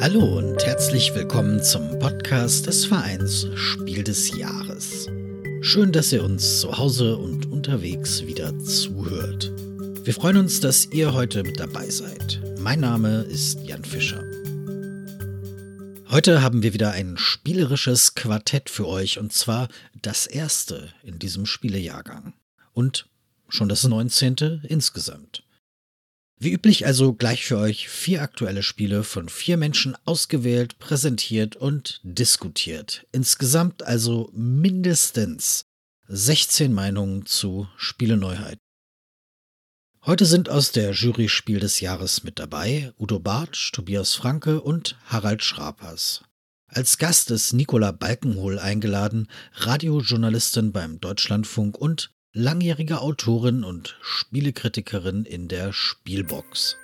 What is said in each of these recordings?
Hallo und herzlich willkommen zum Podcast des Vereins Spiel des Jahres. Schön, dass ihr uns zu Hause und unterwegs wieder zuhört. Wir freuen uns, dass ihr heute mit dabei seid. Mein Name ist Jan Fischer. Heute haben wir wieder ein spielerisches Quartett für euch und zwar das erste in diesem Spielejahrgang und schon das 19. insgesamt. Wie üblich also gleich für euch vier aktuelle Spiele von vier Menschen ausgewählt, präsentiert und diskutiert. Insgesamt also mindestens 16 Meinungen zu Spieleneuheiten. Heute sind aus der Jury Spiel des Jahres mit dabei Udo Bartsch, Tobias Franke und Harald Schrapers. Als Gast ist Nicola Balkenhol eingeladen, Radiojournalistin beim Deutschlandfunk und langjährige Autorin und Spielekritikerin in der Spielbox.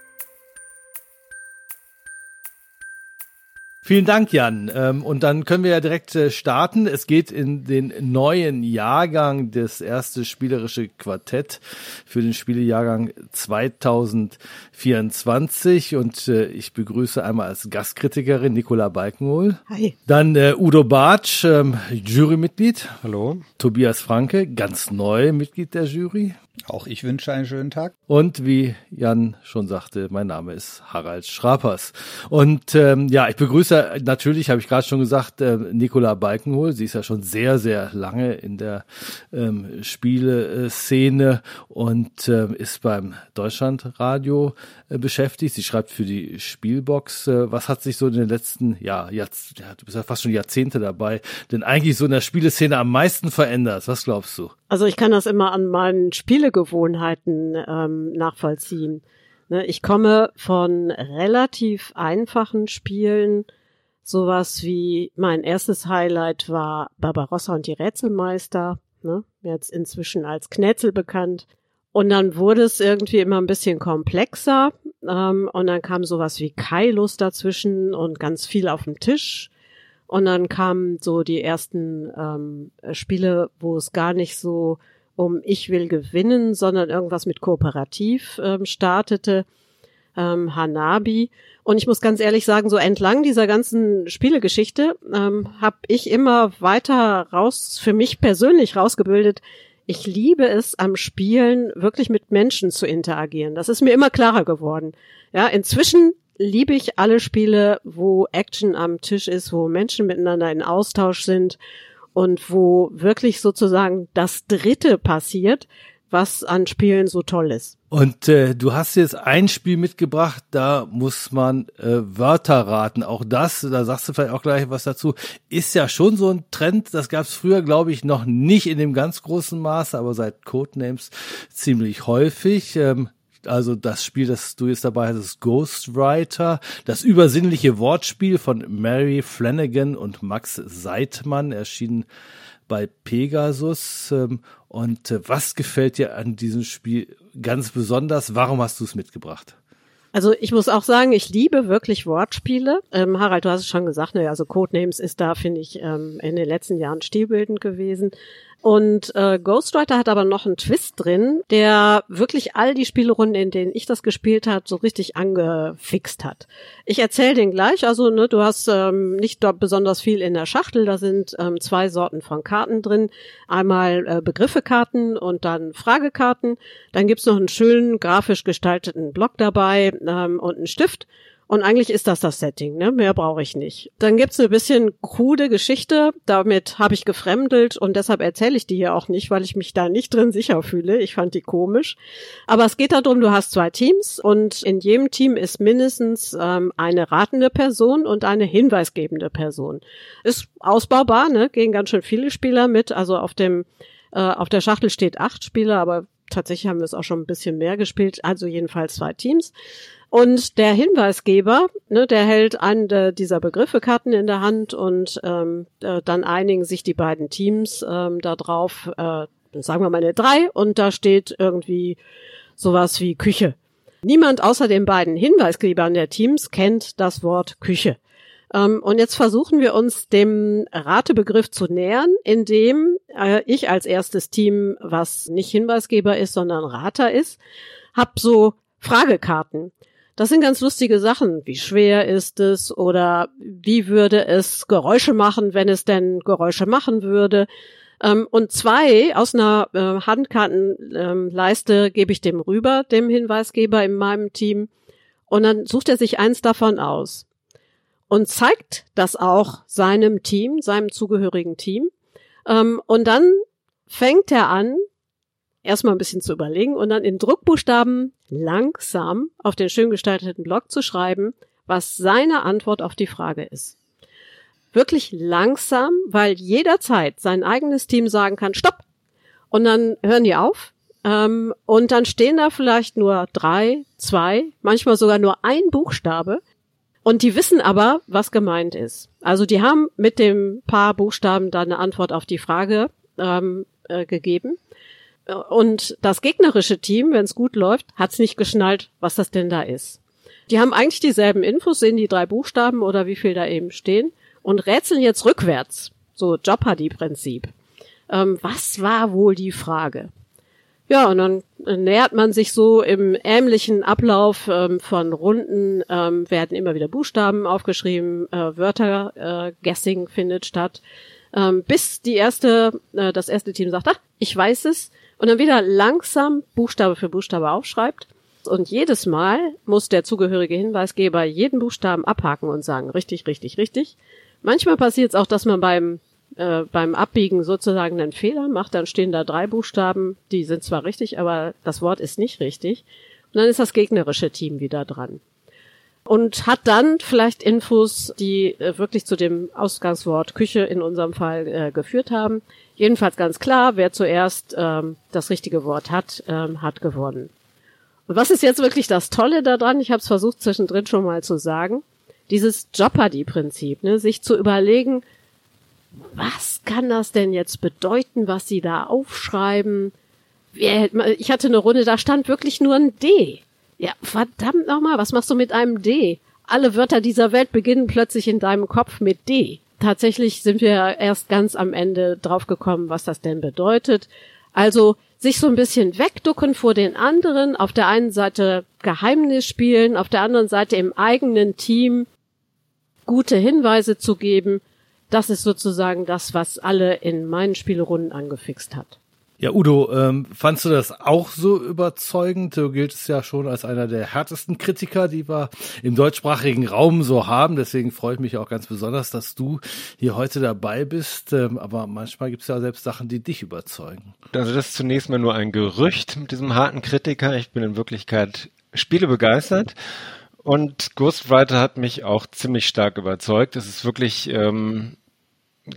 Vielen Dank, Jan. Ähm, und dann können wir ja direkt äh, starten. Es geht in den neuen Jahrgang, das erste spielerische Quartett für den Spielejahrgang 2024. Und äh, ich begrüße einmal als Gastkritikerin Nicola Balkenhol. Hi. Dann äh, Udo Bartsch, ähm, Jurymitglied. Hallo. Tobias Franke, ganz neu Mitglied der Jury. Auch ich wünsche einen schönen Tag. Und wie Jan schon sagte, mein Name ist Harald Schrapers. Und ähm, ja, ich begrüße natürlich, habe ich gerade schon gesagt, äh, Nicola Balkenhol. Sie ist ja schon sehr, sehr lange in der ähm, Spieleszene und äh, ist beim Deutschlandradio äh, beschäftigt. Sie schreibt für die Spielbox. Äh, was hat sich so in den letzten, ja, jetzt, ja, du bist ja fast schon Jahrzehnte dabei, denn eigentlich so in der Spieleszene am meisten verändert? Was glaubst du? Also ich kann das immer an meinen Spielegewohnheiten ähm, nachvollziehen. Ne, ich komme von relativ einfachen Spielen. Sowas wie mein erstes Highlight war Barbarossa und die Rätselmeister, ne, jetzt inzwischen als Knetzel bekannt. Und dann wurde es irgendwie immer ein bisschen komplexer. Ähm, und dann kam sowas wie Kailus dazwischen und ganz viel auf dem Tisch. Und dann kamen so die ersten ähm, Spiele, wo es gar nicht so um ich will gewinnen, sondern irgendwas mit kooperativ ähm, startete, ähm, Hanabi. Und ich muss ganz ehrlich sagen, so entlang dieser ganzen Spielegeschichte ähm, habe ich immer weiter raus, für mich persönlich rausgebildet, ich liebe es am Spielen wirklich mit Menschen zu interagieren. Das ist mir immer klarer geworden. Ja, inzwischen liebe ich alle Spiele, wo Action am Tisch ist, wo Menschen miteinander in Austausch sind und wo wirklich sozusagen das Dritte passiert, was an Spielen so toll ist. Und äh, du hast jetzt ein Spiel mitgebracht, da muss man äh, Wörter raten. Auch das, da sagst du vielleicht auch gleich was dazu, ist ja schon so ein Trend. Das gab es früher, glaube ich, noch nicht in dem ganz großen Maße, aber seit Codenames ziemlich häufig. Ähm, also das Spiel, das du jetzt dabei hast, ist Ghostwriter, das übersinnliche Wortspiel von Mary Flanagan und Max Seidmann, erschienen bei Pegasus. Ähm, und äh, was gefällt dir an diesem Spiel ganz besonders? Warum hast du es mitgebracht? Also ich muss auch sagen, ich liebe wirklich Wortspiele. Ähm, Harald, du hast es schon gesagt, ne, also Codenames ist da, finde ich, ähm, in den letzten Jahren stilbildend gewesen. Und äh, Ghostwriter hat aber noch einen Twist drin, der wirklich all die Spielrunden, in denen ich das gespielt hat, so richtig angefixt hat. Ich erzähle den gleich. Also ne, du hast ähm, nicht dort besonders viel in der Schachtel. Da sind ähm, zwei Sorten von Karten drin. Einmal äh, Begriffekarten und dann Fragekarten. Dann gibt's noch einen schönen grafisch gestalteten Block dabei ähm, und einen Stift. Und eigentlich ist das das Setting, ne? Mehr brauche ich nicht. Dann gibt's eine bisschen krude Geschichte. Damit habe ich gefremdelt und deshalb erzähle ich die hier auch nicht, weil ich mich da nicht drin sicher fühle. Ich fand die komisch. Aber es geht darum, du hast zwei Teams und in jedem Team ist mindestens ähm, eine ratende Person und eine hinweisgebende Person. Ist ausbaubar, ne? Gehen ganz schön viele Spieler mit. Also auf dem äh, auf der Schachtel steht acht Spieler, aber tatsächlich haben wir es auch schon ein bisschen mehr gespielt. Also jedenfalls zwei Teams. Und der Hinweisgeber, ne, der hält einen dieser Begriffekarten in der Hand und ähm, äh, dann einigen sich die beiden Teams ähm, darauf, äh, sagen wir mal eine drei und da steht irgendwie sowas wie Küche. Niemand außer den beiden Hinweisgebern der Teams kennt das Wort Küche. Ähm, und jetzt versuchen wir uns dem Ratebegriff zu nähern, indem äh, ich als erstes Team, was nicht Hinweisgeber ist, sondern Rater ist, hab so Fragekarten. Das sind ganz lustige Sachen. Wie schwer ist es oder wie würde es Geräusche machen, wenn es denn Geräusche machen würde? Ähm, und zwei aus einer äh, Handkartenleiste ähm, gebe ich dem rüber, dem Hinweisgeber in meinem Team. Und dann sucht er sich eins davon aus und zeigt das auch seinem Team, seinem zugehörigen Team. Ähm, und dann fängt er an, erstmal ein bisschen zu überlegen und dann in Druckbuchstaben langsam auf den schön gestalteten Block zu schreiben, was seine Antwort auf die Frage ist. Wirklich langsam, weil jederzeit sein eigenes Team sagen kann, stopp! Und dann hören die auf. Ähm, und dann stehen da vielleicht nur drei, zwei, manchmal sogar nur ein Buchstabe. Und die wissen aber, was gemeint ist. Also die haben mit dem paar Buchstaben dann eine Antwort auf die Frage ähm, äh, gegeben. Und das gegnerische Team, wenn es gut läuft, hat es nicht geschnallt, was das denn da ist. Die haben eigentlich dieselben Infos, sehen die drei Buchstaben oder wie viel da eben stehen und rätseln jetzt rückwärts. So Jeopardy-Prinzip. Ähm, was war wohl die Frage? Ja, und dann nähert man sich so im ähnlichen Ablauf ähm, von Runden, ähm, werden immer wieder Buchstaben aufgeschrieben, äh, Wörter, äh, Guessing findet statt, ähm, bis die erste, äh, das erste Team sagt, ach, ich weiß es, und dann wieder langsam Buchstabe für Buchstabe aufschreibt. Und jedes Mal muss der zugehörige Hinweisgeber jeden Buchstaben abhaken und sagen, richtig, richtig, richtig. Manchmal passiert es auch, dass man beim, äh, beim Abbiegen sozusagen einen Fehler macht. Dann stehen da drei Buchstaben, die sind zwar richtig, aber das Wort ist nicht richtig. Und dann ist das gegnerische Team wieder dran. Und hat dann vielleicht Infos, die äh, wirklich zu dem Ausgangswort Küche in unserem Fall äh, geführt haben. Jedenfalls ganz klar, wer zuerst ähm, das richtige Wort hat, ähm, hat gewonnen. Und was ist jetzt wirklich das Tolle daran? Ich habe es versucht zwischendrin schon mal zu sagen. Dieses Jeopardy-Prinzip, ne? sich zu überlegen, was kann das denn jetzt bedeuten, was sie da aufschreiben? Ich hatte eine Runde, da stand wirklich nur ein D. Ja, verdammt nochmal, was machst du mit einem D? Alle Wörter dieser Welt beginnen plötzlich in deinem Kopf mit D tatsächlich sind wir erst ganz am Ende draufgekommen, was das denn bedeutet. Also sich so ein bisschen wegducken vor den anderen, auf der einen Seite Geheimnis spielen, auf der anderen Seite im eigenen Team gute Hinweise zu geben, das ist sozusagen das, was alle in meinen Spielerunden angefixt hat. Ja, Udo, ähm, fandst du das auch so überzeugend? Du giltst ja schon als einer der härtesten Kritiker, die wir im deutschsprachigen Raum so haben. Deswegen freue ich mich auch ganz besonders, dass du hier heute dabei bist. Ähm, aber manchmal gibt es ja selbst Sachen, die dich überzeugen. Also das ist zunächst mal nur ein Gerücht mit diesem harten Kritiker. Ich bin in Wirklichkeit Spiele begeistert. Und Ghostwriter hat mich auch ziemlich stark überzeugt. Es ist wirklich ähm,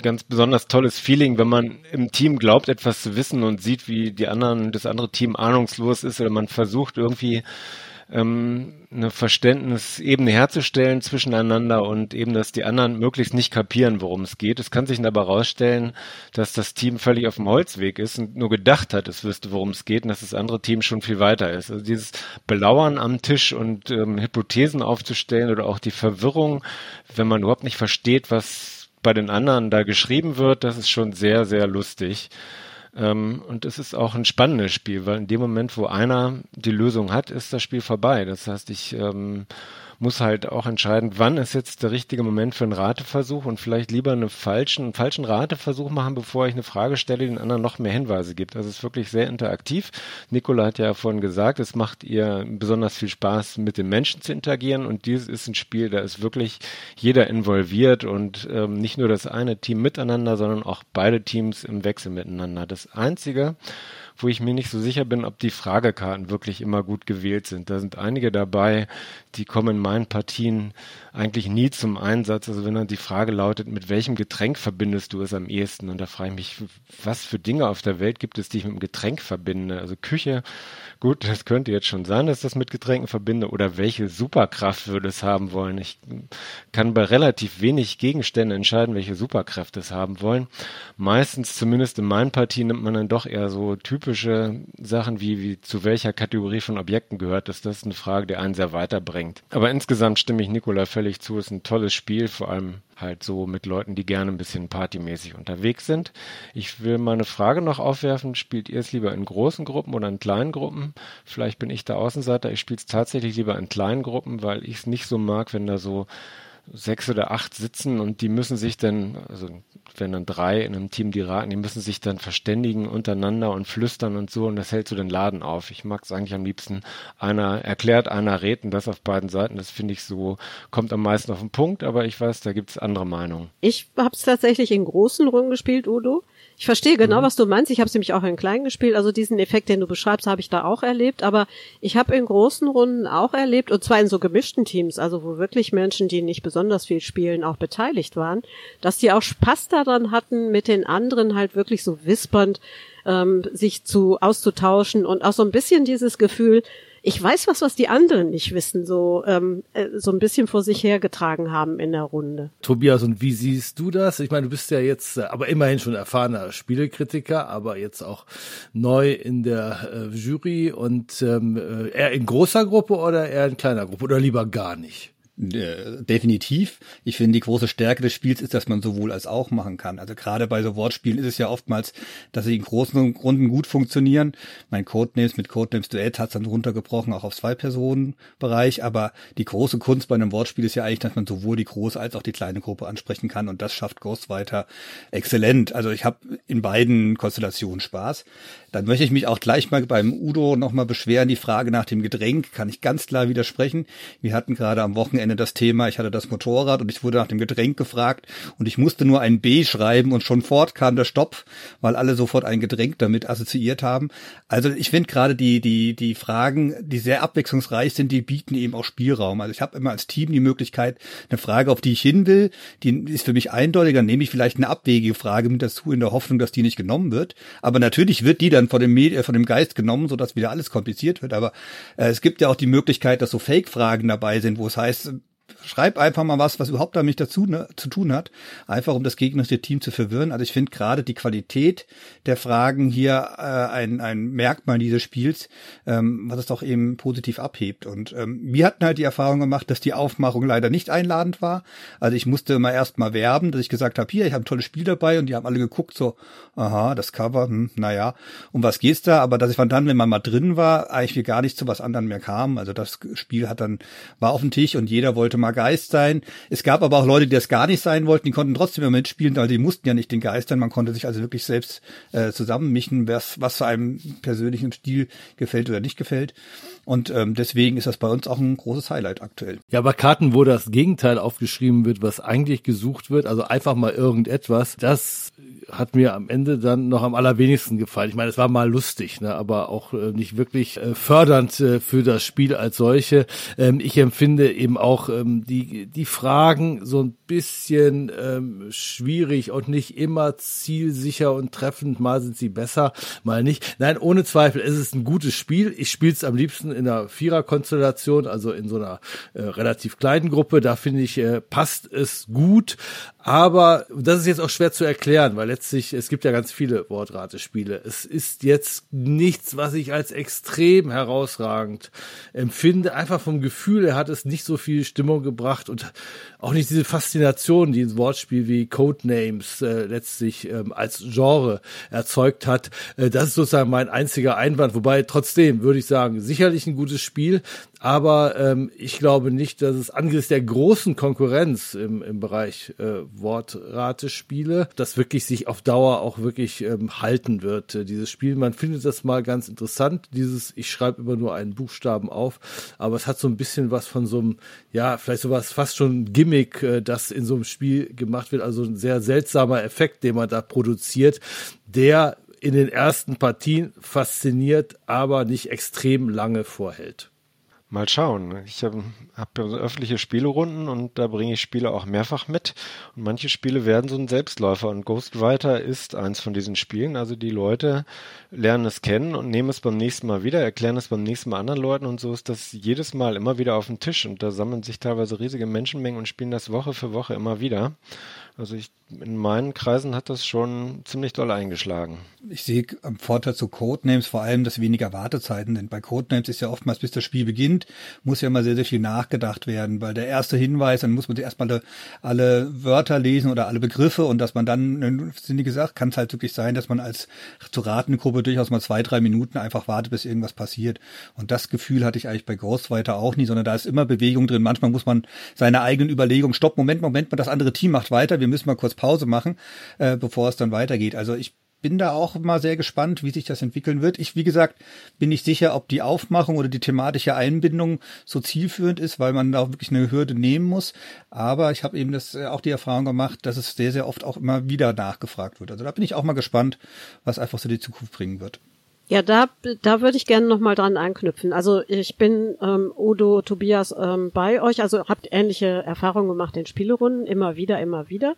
ganz besonders tolles Feeling, wenn man im Team glaubt, etwas zu wissen und sieht, wie die anderen, das andere Team ahnungslos ist oder man versucht irgendwie ähm, eine Verständnisebene herzustellen zwischeneinander und eben, dass die anderen möglichst nicht kapieren, worum es geht. Es kann sich aber herausstellen, dass das Team völlig auf dem Holzweg ist und nur gedacht hat, es wüsste, worum es geht und dass das andere Team schon viel weiter ist. Also dieses Belauern am Tisch und ähm, Hypothesen aufzustellen oder auch die Verwirrung, wenn man überhaupt nicht versteht, was bei den anderen da geschrieben wird, das ist schon sehr, sehr lustig. Ähm, und es ist auch ein spannendes Spiel, weil in dem Moment, wo einer die Lösung hat, ist das Spiel vorbei. Das heißt, ich ähm, muss halt auch entscheiden, wann ist jetzt der richtige Moment für einen Rateversuch und vielleicht lieber einen falschen, einen falschen Rateversuch machen, bevor ich eine Frage stelle, den anderen noch mehr Hinweise gibt. Also es ist wirklich sehr interaktiv. Nicola hat ja vorhin gesagt, es macht ihr besonders viel Spaß, mit den Menschen zu interagieren und dieses ist ein Spiel, da ist wirklich jeder involviert und ähm, nicht nur das eine Team miteinander, sondern auch beide Teams im Wechsel miteinander. Das Einzige, wo ich mir nicht so sicher bin, ob die Fragekarten wirklich immer gut gewählt sind. Da sind einige dabei, die kommen in meinen Partien eigentlich nie zum Einsatz. Also wenn dann die Frage lautet, mit welchem Getränk verbindest du es am ehesten? Und da frage ich mich, was für Dinge auf der Welt gibt es, die ich mit dem Getränk verbinde? Also Küche, gut, das könnte jetzt schon sein, dass ich das mit Getränken verbinde. Oder welche Superkraft würde es haben wollen? Ich kann bei relativ wenig Gegenständen entscheiden, welche Superkräfte es haben wollen. Meistens, zumindest in meinen Partien, nimmt man dann doch eher so typische typische Sachen wie, wie zu welcher Kategorie von Objekten gehört ist, das eine Frage, die einen sehr weiterbringt. Aber insgesamt stimme ich Nikola völlig zu, es ist ein tolles Spiel, vor allem halt so mit Leuten, die gerne ein bisschen partymäßig unterwegs sind. Ich will mal eine Frage noch aufwerfen. Spielt ihr es lieber in großen Gruppen oder in kleinen Gruppen? Vielleicht bin ich der Außenseiter. Ich spiele es tatsächlich lieber in kleinen Gruppen, weil ich es nicht so mag, wenn da so sechs oder acht sitzen und die müssen sich dann, also wenn dann drei in einem Team die raten, die müssen sich dann verständigen untereinander und flüstern und so und das hält so den Laden auf. Ich mag es eigentlich am liebsten, einer erklärt, einer redet und das auf beiden Seiten. Das finde ich so, kommt am meisten auf den Punkt, aber ich weiß, da gibt es andere Meinungen. Ich habe es tatsächlich in großen Runden gespielt, Udo. Ich verstehe genau, mhm. was du meinst. Ich habe es nämlich auch in klein gespielt. Also diesen Effekt, den du beschreibst, habe ich da auch erlebt. Aber ich habe in großen Runden auch erlebt, und zwar in so gemischten Teams, also wo wirklich Menschen, die nicht besonders viel spielen, auch beteiligt waren, dass die auch Spaß daran hatten, mit den anderen halt wirklich so wispernd ähm, sich zu auszutauschen und auch so ein bisschen dieses Gefühl, ich weiß was, was die anderen nicht wissen, so, ähm, äh, so ein bisschen vor sich hergetragen haben in der Runde. Tobias, und wie siehst du das? Ich meine, du bist ja jetzt, äh, aber immerhin schon erfahrener Spielekritiker, aber jetzt auch neu in der äh, Jury und ähm, äh, eher in großer Gruppe oder eher in kleiner Gruppe oder lieber gar nicht? Äh, definitiv. Ich finde, die große Stärke des Spiels ist, dass man sowohl als auch machen kann. Also gerade bei so Wortspielen ist es ja oftmals, dass sie in großen Runden gut funktionieren. Mein Codenames mit Codenames Duett hat es dann runtergebrochen, auch auf Zwei-Personen-Bereich. Aber die große Kunst bei einem Wortspiel ist ja eigentlich, dass man sowohl die große als auch die kleine Gruppe ansprechen kann. Und das schafft Ghostwriter exzellent. Also ich habe in beiden Konstellationen Spaß. Dann möchte ich mich auch gleich mal beim Udo nochmal beschweren. Die Frage nach dem Getränk kann ich ganz klar widersprechen. Wir hatten gerade am Wochenende das Thema, ich hatte das Motorrad und ich wurde nach dem Getränk gefragt und ich musste nur ein B schreiben und schon fort kam der Stopp, weil alle sofort ein Getränk damit assoziiert haben. Also ich finde gerade die, die, die Fragen, die sehr abwechslungsreich sind, die bieten eben auch Spielraum. Also ich habe immer als Team die Möglichkeit, eine Frage, auf die ich hin will, die ist für mich eindeutiger, nehme ich vielleicht eine abwegige Frage mit dazu in der Hoffnung, dass die nicht genommen wird. Aber natürlich wird die dann von dem, Medi von dem Geist genommen, sodass wieder alles kompliziert wird. Aber äh, es gibt ja auch die Möglichkeit, dass so Fake-Fragen dabei sind, wo es heißt, schreib einfach mal was, was überhaupt damit dazu ne, zu tun hat, einfach um das gegnerische Team zu verwirren. Also ich finde gerade die Qualität der Fragen hier äh, ein, ein Merkmal dieses Spiels, ähm, was es doch eben positiv abhebt. Und ähm, wir hatten halt die Erfahrung gemacht, dass die Aufmachung leider nicht einladend war. Also ich musste immer erst mal werben, dass ich gesagt habe, hier, ich habe ein tolles Spiel dabei und die haben alle geguckt, so, aha, das Cover, hm, naja, um was geht's da? Aber dass ich dann, wenn man mal drin war, eigentlich gar nicht zu was anderem mehr kam. Also das Spiel hat dann, war auf dem Tisch und jeder wollte mal Geist sein. Es gab aber auch Leute, die das gar nicht sein wollten, die konnten trotzdem immer mitspielen, weil die mussten ja nicht den Geist sein. Man konnte sich also wirklich selbst äh, zusammenmischen, was, was einem persönlichen Stil gefällt oder nicht gefällt. Und ähm, deswegen ist das bei uns auch ein großes Highlight aktuell. Ja, aber Karten, wo das Gegenteil aufgeschrieben wird, was eigentlich gesucht wird, also einfach mal irgendetwas, das hat mir am Ende dann noch am allerwenigsten gefallen. Ich meine, es war mal lustig, ne, aber auch äh, nicht wirklich äh, fördernd äh, für das Spiel als solche. Ähm, ich empfinde eben auch ähm, die, die Fragen so ein bisschen ähm, schwierig und nicht immer zielsicher und treffend. Mal sind sie besser, mal nicht. Nein, ohne Zweifel, es ist ein gutes Spiel. Ich spiele es am liebsten in einer Viererkonstellation, also in so einer äh, relativ kleinen Gruppe. Da finde ich, äh, passt es gut. Aber das ist jetzt auch schwer zu erklären, weil letztlich, es gibt ja ganz viele Wortratespiele. Es ist jetzt nichts, was ich als extrem herausragend empfinde. Einfach vom Gefühl, er hat es nicht so viel Stimmung gebracht und auch nicht diese Faszination, die ein Wortspiel wie Codenames äh, letztlich ähm, als Genre erzeugt hat. Äh, das ist sozusagen mein einziger Einwand. Wobei trotzdem würde ich sagen, sicherlich ein gutes Spiel, aber ähm, ich glaube nicht, dass es angesichts der großen Konkurrenz im, im Bereich äh, Wortratespiele, das wirklich sich auf Dauer auch wirklich ähm, halten wird. Äh, dieses Spiel, man findet das mal ganz interessant, dieses, ich schreibe immer nur einen Buchstaben auf, aber es hat so ein bisschen was von so einem, ja, vielleicht sowas fast schon Gimmick, äh, das in so einem Spiel gemacht wird, also ein sehr seltsamer Effekt, den man da produziert, der in den ersten Partien fasziniert, aber nicht extrem lange vorhält. Mal schauen. Ich habe hab öffentliche Spielerunden und da bringe ich Spiele auch mehrfach mit. Und manche Spiele werden so ein Selbstläufer. Und Ghostwriter ist eins von diesen Spielen. Also die Leute lernen es kennen und nehmen es beim nächsten Mal wieder, erklären es beim nächsten Mal anderen Leuten. Und so ist das jedes Mal immer wieder auf dem Tisch. Und da sammeln sich teilweise riesige Menschenmengen und spielen das Woche für Woche immer wieder. Also ich, in meinen Kreisen hat das schon ziemlich doll eingeschlagen. Ich sehe am Vorteil zu Codenames vor allem, dass weniger Wartezeiten sind. Bei Codenames ist ja oftmals, bis das Spiel beginnt, muss ja mal sehr, sehr viel nachgedacht werden, weil der erste Hinweis, dann muss man erstmal alle, Wörter lesen oder alle Begriffe und dass man dann, sind die gesagt, kann es halt wirklich sein, dass man als zu ratende Gruppe durchaus mal zwei, drei Minuten einfach wartet, bis irgendwas passiert. Und das Gefühl hatte ich eigentlich bei Ghostwriter auch nie, sondern da ist immer Bewegung drin. Manchmal muss man seine eigenen Überlegungen, stopp, Moment, Moment, das andere Team macht weiter, wir müssen mal kurz Pause machen, äh, bevor es dann weitergeht. Also ich bin da auch mal sehr gespannt, wie sich das entwickeln wird. Ich, wie gesagt, bin nicht sicher, ob die Aufmachung oder die thematische Einbindung so zielführend ist, weil man da wirklich eine Hürde nehmen muss. Aber ich habe eben das äh, auch die Erfahrung gemacht, dass es sehr, sehr oft auch immer wieder nachgefragt wird. Also da bin ich auch mal gespannt, was einfach so die Zukunft bringen wird. Ja, da, da würde ich gerne nochmal dran anknüpfen. Also ich bin ähm, Udo, Tobias ähm, bei euch, also habt ähnliche Erfahrungen gemacht in Spielerunden, immer wieder, immer wieder.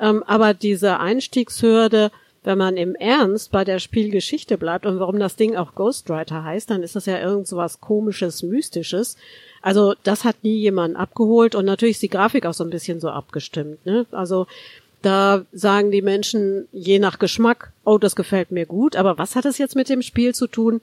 Ähm, aber diese Einstiegshürde, wenn man im Ernst bei der Spielgeschichte bleibt und warum das Ding auch Ghostwriter heißt, dann ist das ja irgend so was komisches, mystisches. Also das hat nie jemand abgeholt und natürlich ist die Grafik auch so ein bisschen so abgestimmt. Ne? Also da sagen die Menschen je nach Geschmack, oh, das gefällt mir gut, aber was hat es jetzt mit dem Spiel zu tun?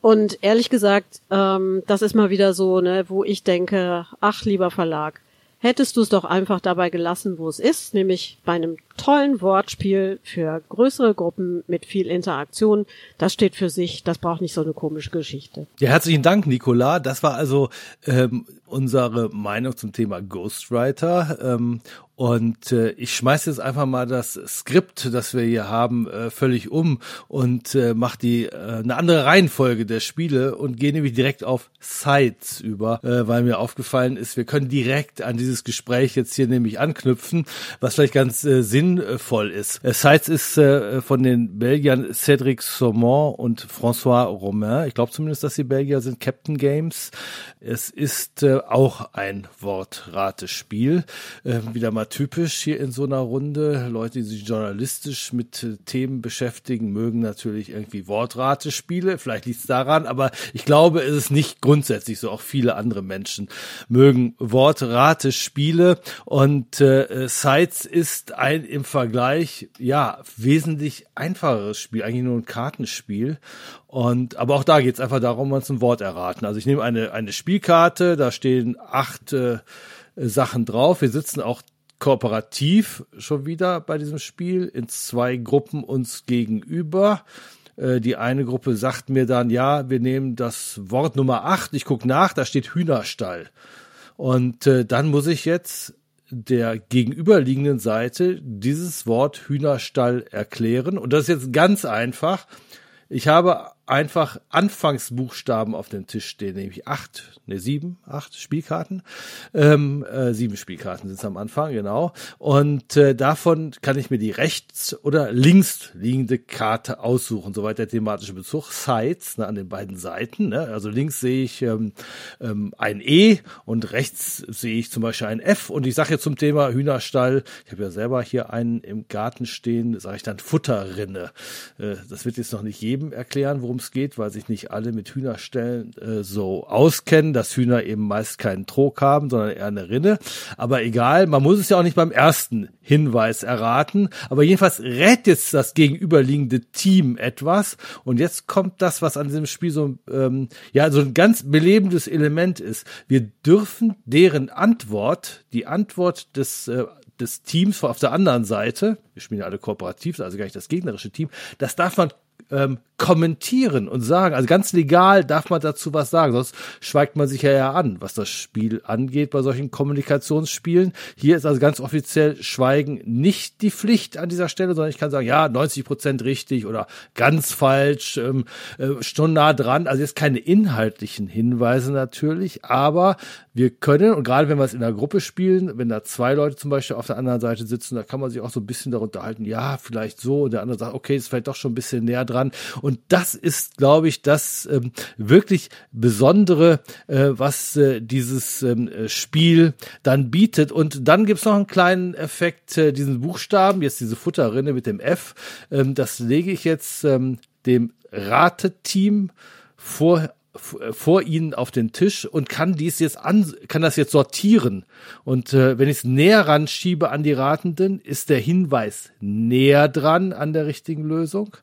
Und ehrlich gesagt, ähm, das ist mal wieder so, ne, wo ich denke, ach lieber Verlag, hättest du es doch einfach dabei gelassen, wo es ist, nämlich bei einem tollen Wortspiel für größere Gruppen mit viel Interaktion. Das steht für sich, das braucht nicht so eine komische Geschichte. Ja, herzlichen Dank, Nicola. Das war also ähm, unsere Meinung zum Thema Ghostwriter. Ähm, und äh, ich schmeiße jetzt einfach mal das Skript, das wir hier haben, äh, völlig um und äh, mache die äh, eine andere Reihenfolge der Spiele und gehe nämlich direkt auf Sites über, äh, weil mir aufgefallen ist, wir können direkt an dieses Gespräch jetzt hier nämlich anknüpfen, was vielleicht ganz äh, sinnvoll ist. Äh, Sites ist äh, von den Belgiern Cédric Saumon und François Romain. Ich glaube zumindest, dass die Belgier sind Captain Games. Es ist äh, auch ein Wortratespiel. Äh, wieder mal typisch hier in so einer Runde. Leute, die sich journalistisch mit äh, Themen beschäftigen, mögen natürlich irgendwie Wortratespiele. Vielleicht liegt es daran, aber ich glaube, es ist nicht grundsätzlich so. Auch viele andere Menschen mögen Wortratespiele. Und äh, Sites ist ein im Vergleich, ja, wesentlich einfacheres Spiel. Eigentlich nur ein Kartenspiel. Und aber auch da geht es einfach darum, uns ein Wort erraten. Also ich nehme eine, eine Spielkarte, da stehen acht äh, Sachen drauf. Wir sitzen auch kooperativ schon wieder bei diesem Spiel in zwei Gruppen uns gegenüber. Äh, die eine Gruppe sagt mir dann, ja, wir nehmen das Wort Nummer acht. Ich gucke nach, da steht Hühnerstall. Und äh, dann muss ich jetzt der gegenüberliegenden Seite dieses Wort Hühnerstall erklären. Und das ist jetzt ganz einfach. Ich habe einfach Anfangsbuchstaben auf dem Tisch stehen, nämlich acht, ne sieben, acht Spielkarten. Ähm, äh, sieben Spielkarten sind es am Anfang, genau. Und äh, davon kann ich mir die rechts oder links liegende Karte aussuchen, soweit der thematische Bezug. Sides ne, an den beiden Seiten. Ne? Also links sehe ich ähm, ähm, ein E und rechts sehe ich zum Beispiel ein F. Und ich sage jetzt zum Thema Hühnerstall, ich habe ja selber hier einen im Garten stehen, sage ich dann Futterrinne. Äh, das wird jetzt noch nicht jedem erklären, worum worum es geht, weil sich nicht alle mit Hühnerstellen äh, so auskennen, dass Hühner eben meist keinen Trog haben, sondern eher eine Rinne. Aber egal, man muss es ja auch nicht beim ersten Hinweis erraten. Aber jedenfalls rät jetzt das gegenüberliegende Team etwas. Und jetzt kommt das, was an diesem Spiel so, ähm, ja, so ein ganz belebendes Element ist. Wir dürfen deren Antwort, die Antwort des äh, des Teams auf der anderen Seite, wir spielen ja alle kooperativ, also gar nicht das gegnerische Team, das darf man ähm, kommentieren und sagen. Also ganz legal darf man dazu was sagen, sonst schweigt man sich ja, ja an, was das Spiel angeht bei solchen Kommunikationsspielen. Hier ist also ganz offiziell Schweigen nicht die Pflicht an dieser Stelle, sondern ich kann sagen, ja, 90 Prozent richtig oder ganz falsch, ähm, äh, schon nah dran. Also jetzt keine inhaltlichen Hinweise natürlich, aber wir können, und gerade wenn wir es in der Gruppe spielen, wenn da zwei Leute zum Beispiel auf der anderen Seite sitzen, da kann man sich auch so ein bisschen darunter halten, ja, vielleicht so, und der andere sagt, okay, ist vielleicht doch schon ein bisschen näher dran. Und das ist, glaube ich, das ähm, wirklich Besondere, äh, was äh, dieses ähm, Spiel dann bietet. Und dann gibt's noch einen kleinen Effekt, äh, diesen Buchstaben, jetzt diese Futterrinne mit dem F, ähm, das lege ich jetzt ähm, dem Rateteam vor vor ihnen auf den Tisch und kann dies jetzt an, kann das jetzt sortieren. Und äh, wenn ich es näher ran schiebe an die Ratenden, ist der Hinweis näher dran an der richtigen Lösung.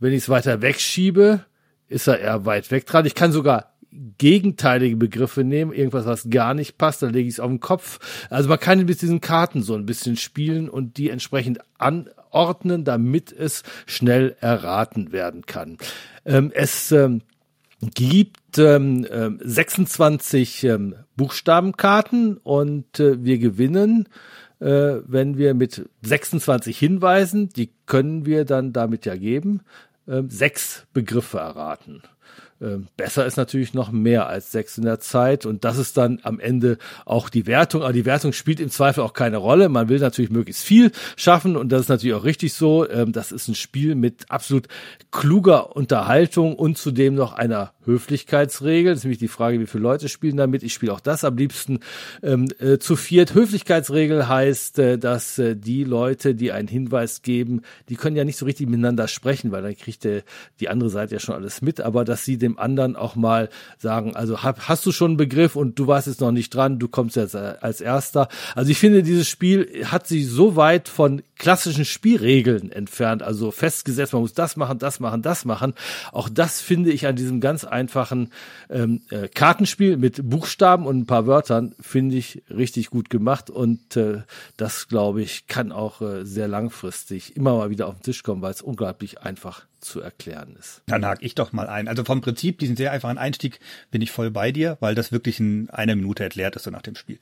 Wenn ich es weiter wegschiebe, ist er eher weit weg dran. Ich kann sogar gegenteilige Begriffe nehmen, irgendwas, was gar nicht passt, dann lege ich es auf den Kopf. Also man kann mit diesen Karten so ein bisschen spielen und die entsprechend anordnen, damit es schnell erraten werden kann. Ähm, es ähm, gibt ähm, 26 ähm, ähm, Buchstabenkarten und äh, wir gewinnen, äh, wenn wir mit 26 Hinweisen, die können wir dann damit ja geben, äh, sechs Begriffe erraten. Ähm, besser ist natürlich noch mehr als sechs in der Zeit und das ist dann am Ende auch die Wertung. Aber die Wertung spielt im Zweifel auch keine Rolle. Man will natürlich möglichst viel schaffen und das ist natürlich auch richtig so. Ähm, das ist ein Spiel mit absolut kluger Unterhaltung und zudem noch einer Höflichkeitsregel. Das ist nämlich die Frage, wie viele Leute spielen damit. Ich spiele auch das am liebsten ähm, äh, zu viert. Höflichkeitsregel heißt, äh, dass äh, die Leute, die einen Hinweis geben, die können ja nicht so richtig miteinander sprechen, weil dann kriegt der, die andere Seite ja schon alles mit, aber dass sie dem anderen auch mal sagen, also hab, hast du schon einen Begriff und du warst jetzt noch nicht dran, du kommst jetzt äh, als Erster. Also ich finde, dieses Spiel hat sich so weit von klassischen Spielregeln entfernt, also festgesetzt, man muss das machen, das machen, das machen. Auch das finde ich an diesem ganz einfachen ähm, äh, Kartenspiel mit Buchstaben und ein paar Wörtern, finde ich richtig gut gemacht und äh, das, glaube ich, kann auch äh, sehr langfristig immer mal wieder auf den Tisch kommen, weil es unglaublich einfach zu erklären ist. Dann hake ich doch mal ein. Also vom Prinzip, diesen sehr einfachen Einstieg bin ich voll bei dir, weil das wirklich in einer Minute erklärt ist so nach dem Spiel.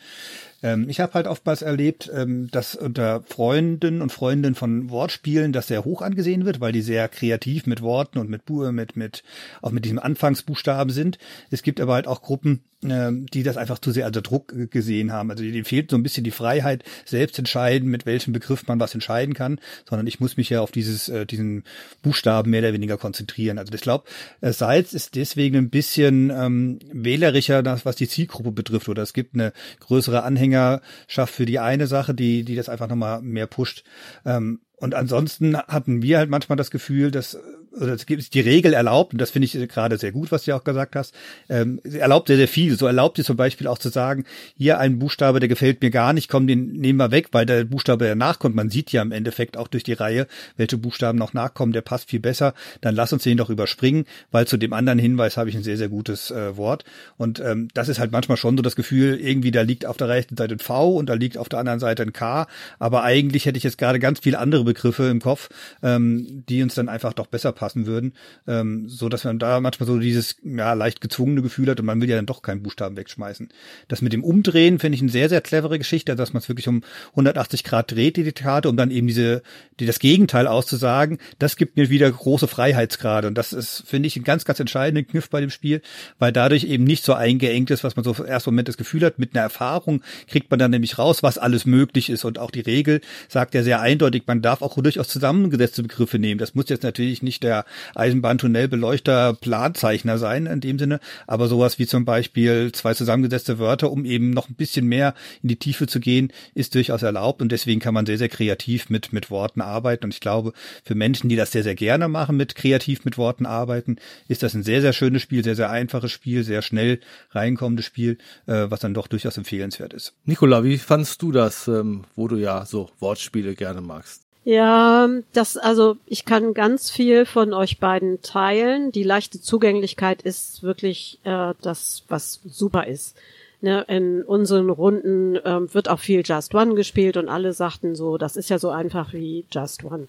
Ähm, ich habe halt oftmals erlebt, ähm, dass unter Freunden und Freundinnen von Wortspielen das sehr hoch angesehen wird, weil die sehr kreativ mit Worten und mit Buhe, mit, mit, auch mit diesem Anfangsbuchstaben sind. Es gibt aber halt auch Gruppen, die das einfach zu sehr als Druck gesehen haben. Also denen fehlt so ein bisschen die Freiheit, selbst entscheiden, mit welchem Begriff man was entscheiden kann, sondern ich muss mich ja auf dieses, äh, diesen Buchstaben mehr oder weniger konzentrieren. Also ich glaube, äh, Salz ist deswegen ein bisschen ähm, wählerischer, was die Zielgruppe betrifft, oder es gibt eine größere Anhängerschaft für die eine Sache, die, die das einfach nochmal mehr pusht. Ähm, und ansonsten hatten wir halt manchmal das Gefühl, dass oder es gibt die Regel erlaubt, und das finde ich gerade sehr gut, was du auch gesagt hast, ähm, erlaubt sehr, sehr viel. So erlaubt es zum Beispiel auch zu sagen, hier ein Buchstabe, der gefällt mir gar nicht, komm, den nehmen wir weg, weil der Buchstabe, der nachkommt, man sieht ja im Endeffekt auch durch die Reihe, welche Buchstaben noch nachkommen, der passt viel besser, dann lass uns den doch überspringen, weil zu dem anderen Hinweis habe ich ein sehr, sehr gutes äh, Wort. Und ähm, das ist halt manchmal schon so das Gefühl, irgendwie da liegt auf der rechten Seite ein V und da liegt auf der anderen Seite ein K, aber eigentlich hätte ich jetzt gerade ganz viele andere Begriffe im Kopf, ähm, die uns dann einfach doch besser passen würden, ähm, so dass man da manchmal so dieses ja leicht gezwungene Gefühl hat und man will ja dann doch keinen Buchstaben wegschmeißen. Das mit dem Umdrehen finde ich eine sehr sehr clevere Geschichte, dass man es wirklich um 180 Grad dreht die Karte, um dann eben diese die das Gegenteil auszusagen. Das gibt mir wieder große Freiheitsgrade und das ist finde ich ein ganz ganz entscheidender Kniff bei dem Spiel, weil dadurch eben nicht so eingeengt ist, was man so im ersten Moment das Gefühl hat. Mit einer Erfahrung kriegt man dann nämlich raus, was alles möglich ist und auch die Regel sagt ja sehr eindeutig, man darf auch durchaus zusammengesetzte Begriffe nehmen. Das muss jetzt natürlich nicht der Eisenbahntunnelbeleuchter Planzeichner sein in dem Sinne, aber sowas wie zum Beispiel zwei zusammengesetzte Wörter, um eben noch ein bisschen mehr in die Tiefe zu gehen, ist durchaus erlaubt und deswegen kann man sehr, sehr kreativ mit, mit Worten arbeiten und ich glaube, für Menschen, die das sehr, sehr gerne machen, mit kreativ mit Worten arbeiten, ist das ein sehr, sehr schönes Spiel, sehr, sehr einfaches Spiel, sehr schnell reinkommendes Spiel, äh, was dann doch durchaus empfehlenswert ist. Nikola, wie fandst du das, ähm, wo du ja so Wortspiele gerne magst? Ja, das, also ich kann ganz viel von euch beiden teilen. Die leichte Zugänglichkeit ist wirklich äh, das, was super ist. Ne, in unseren Runden ähm, wird auch viel Just One gespielt und alle sagten so, das ist ja so einfach wie Just One.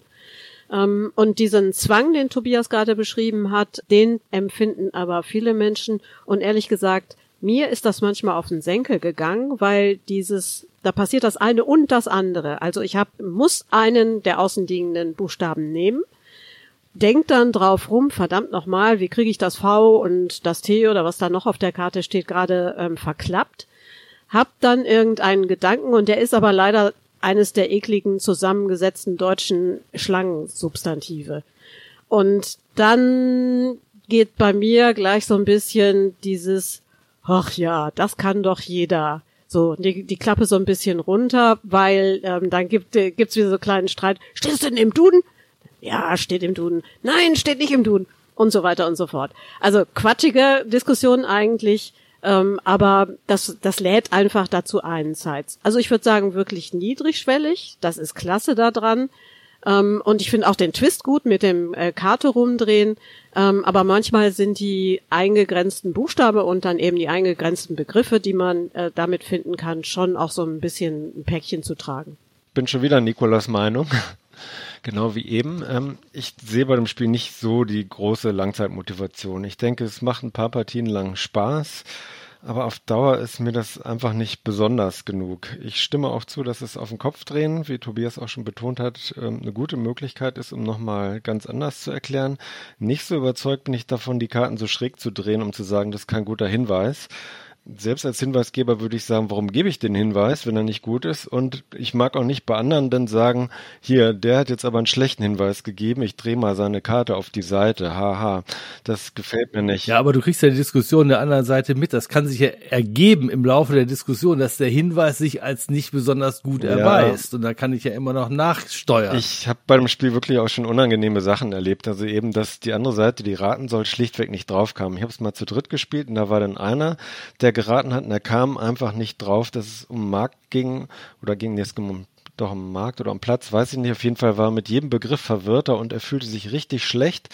Ähm, und diesen Zwang, den Tobias gerade beschrieben hat, den empfinden aber viele Menschen. Und ehrlich gesagt, mir ist das manchmal auf den Senkel gegangen, weil dieses, da passiert das eine und das andere. Also ich hab, muss einen der außenliegenden Buchstaben nehmen, denk dann drauf rum, verdammt nochmal, wie kriege ich das V und das T oder was da noch auf der Karte steht, gerade ähm, verklappt. Hab dann irgendeinen Gedanken und der ist aber leider eines der ekligen zusammengesetzten deutschen Schlangensubstantive. Und dann geht bei mir gleich so ein bisschen dieses ach ja, das kann doch jeder. So, die, die Klappe so ein bisschen runter, weil ähm, dann gibt äh, gibt's wieder so einen kleinen Streit. Steht es denn im Duden? Ja, steht im Duden. Nein, steht nicht im Duden. und so weiter und so fort. Also quatschige Diskussion eigentlich, ähm, aber das, das lädt einfach dazu ein, Sites. Also ich würde sagen, wirklich niedrigschwellig, das ist klasse da dran. Ähm, und ich finde auch den Twist gut mit dem äh, Karte rumdrehen. Ähm, aber manchmal sind die eingegrenzten Buchstabe und dann eben die eingegrenzten Begriffe, die man äh, damit finden kann, schon auch so ein bisschen ein Päckchen zu tragen. Bin schon wieder Nikolas Meinung. Genau wie eben. Ähm, ich sehe bei dem Spiel nicht so die große Langzeitmotivation. Ich denke, es macht ein paar Partien lang Spaß. Aber auf Dauer ist mir das einfach nicht besonders genug. Ich stimme auch zu, dass es auf den Kopf drehen, wie Tobias auch schon betont hat, ähm, eine gute Möglichkeit ist, um nochmal ganz anders zu erklären. Nicht so überzeugt bin ich davon, die Karten so schräg zu drehen, um zu sagen, das ist kein guter Hinweis selbst als Hinweisgeber würde ich sagen, warum gebe ich den Hinweis, wenn er nicht gut ist? Und ich mag auch nicht bei anderen dann sagen, hier, der hat jetzt aber einen schlechten Hinweis gegeben, ich drehe mal seine Karte auf die Seite, haha, das gefällt mir nicht. Ja, aber du kriegst ja die Diskussion der anderen Seite mit. Das kann sich ja ergeben im Laufe der Diskussion, dass der Hinweis sich als nicht besonders gut erweist. Ja. Und da kann ich ja immer noch nachsteuern. Ich habe bei dem Spiel wirklich auch schon unangenehme Sachen erlebt. Also eben, dass die andere Seite, die raten soll, schlichtweg nicht draufkam. Ich habe es mal zu dritt gespielt und da war dann einer, der geraten hat und er kam einfach nicht drauf, dass es um Markt ging oder ging jetzt um doch um Markt oder um Platz, weiß ich nicht. Auf jeden Fall war mit jedem Begriff verwirrter und er fühlte sich richtig schlecht.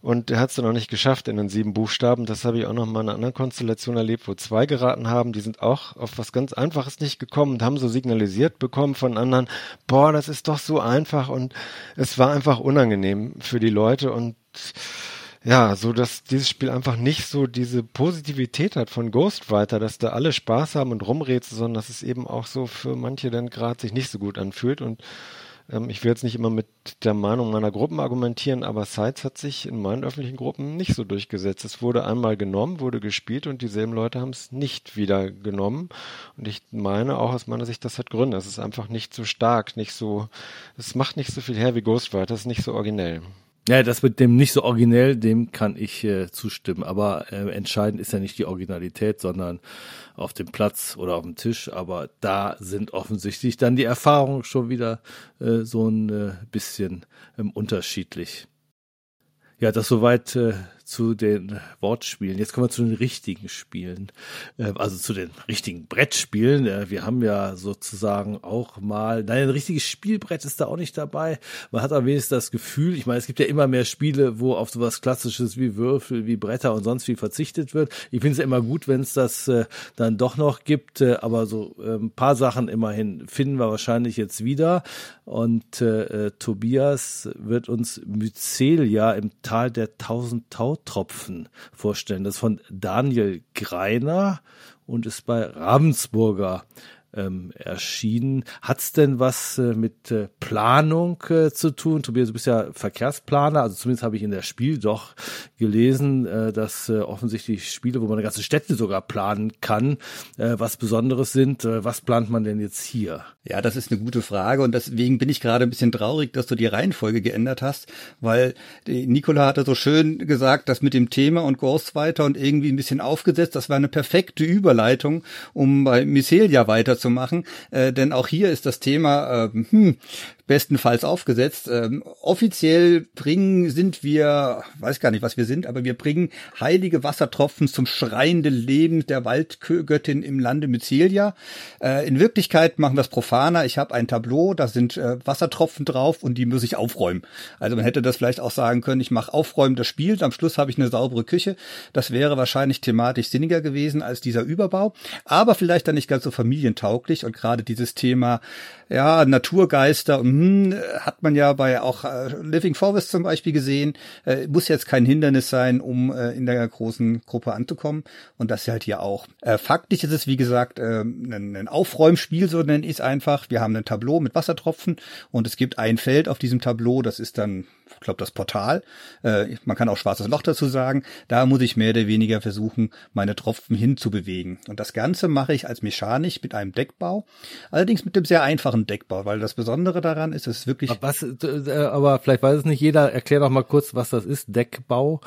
Und er hat es dann noch nicht geschafft in den sieben Buchstaben. Das habe ich auch noch mal in einer anderen Konstellation erlebt, wo zwei geraten haben. Die sind auch auf was ganz Einfaches nicht gekommen und haben so signalisiert bekommen von anderen, boah, das ist doch so einfach. Und es war einfach unangenehm für die Leute und ja, so dass dieses Spiel einfach nicht so diese Positivität hat von Ghostwriter, dass da alle Spaß haben und rumrätseln, sondern dass es eben auch so für manche dann gerade sich nicht so gut anfühlt. Und ähm, ich will jetzt nicht immer mit der Meinung meiner Gruppen argumentieren, aber Sites hat sich in meinen öffentlichen Gruppen nicht so durchgesetzt. Es wurde einmal genommen, wurde gespielt und dieselben Leute haben es nicht wieder genommen. Und ich meine auch aus meiner Sicht, das hat Gründe. Es ist einfach nicht so stark, nicht so, es macht nicht so viel her wie Ghostwriter, es ist nicht so originell. Ja, das mit dem nicht so originell, dem kann ich äh, zustimmen. Aber äh, entscheidend ist ja nicht die Originalität, sondern auf dem Platz oder auf dem Tisch. Aber da sind offensichtlich dann die Erfahrungen schon wieder äh, so ein äh, bisschen ähm, unterschiedlich. Ja, das soweit äh, zu den Wortspielen. Jetzt kommen wir zu den richtigen Spielen, äh, also zu den richtigen Brettspielen. Äh, wir haben ja sozusagen auch mal, nein, ein richtiges Spielbrett ist da auch nicht dabei. Man hat aber wenigstens das Gefühl, ich meine, es gibt ja immer mehr Spiele, wo auf sowas Klassisches wie Würfel, wie Bretter und sonst wie verzichtet wird. Ich finde es ja immer gut, wenn es das äh, dann doch noch gibt, äh, aber so ein paar Sachen immerhin finden wir wahrscheinlich jetzt wieder. Und äh, äh, Tobias wird uns Mycelia im Tal der tausend Tau Tautropfen vorstellen. Das ist von Daniel Greiner und ist bei Ravensburger ähm, erschienen. Hat's denn was äh, mit äh, Planung äh, zu tun? Tobias, du bist ja Verkehrsplaner, also zumindest habe ich in der Spiel doch gelesen, äh, dass äh, offensichtlich Spiele, wo man eine ganze Städte sogar planen kann, äh, was Besonderes sind. Äh, was plant man denn jetzt hier? Ja, das ist eine gute Frage und deswegen bin ich gerade ein bisschen traurig, dass du die Reihenfolge geändert hast, weil Nicola hatte so schön gesagt, dass mit dem Thema und Ghostwriter und irgendwie ein bisschen aufgesetzt, das war eine perfekte Überleitung, um bei Mycelia weiterzumachen, äh, denn auch hier ist das Thema äh, hm, bestenfalls aufgesetzt. Ähm, offiziell bringen sind wir, weiß gar nicht, was wir sind, aber wir bringen heilige Wassertropfen zum schreienden Leben der Waldgöttin im Lande Mycelia. Äh, in Wirklichkeit machen wir es profaner. Ich habe ein Tableau, da sind äh, Wassertropfen drauf und die muss ich aufräumen. Also man hätte das vielleicht auch sagen können, ich mache Aufräumen des Spiels, am Schluss habe ich eine saubere Küche. Das wäre wahrscheinlich thematisch sinniger gewesen als dieser Überbau, aber vielleicht dann nicht ganz so familientauglich und gerade dieses Thema ja, Naturgeister, mh, hat man ja bei auch äh, Living Forest zum Beispiel gesehen, äh, muss jetzt kein Hindernis sein, um äh, in der großen Gruppe anzukommen. Und das halt hier auch. Äh, faktisch ist es, wie gesagt, äh, ein, ein Aufräumspiel, so nenne ich es einfach. Wir haben ein Tableau mit Wassertropfen und es gibt ein Feld auf diesem Tableau, das ist dann ich glaube, das Portal. Äh, man kann auch schwarzes Loch dazu sagen. Da muss ich mehr oder weniger versuchen, meine Tropfen hinzubewegen. Und das Ganze mache ich als mechanisch mit einem Deckbau. Allerdings mit dem sehr einfachen Deckbau, weil das Besondere daran ist, es wirklich. Was, äh, aber vielleicht weiß es nicht jeder. Erklär doch mal kurz, was das ist. Deckbau.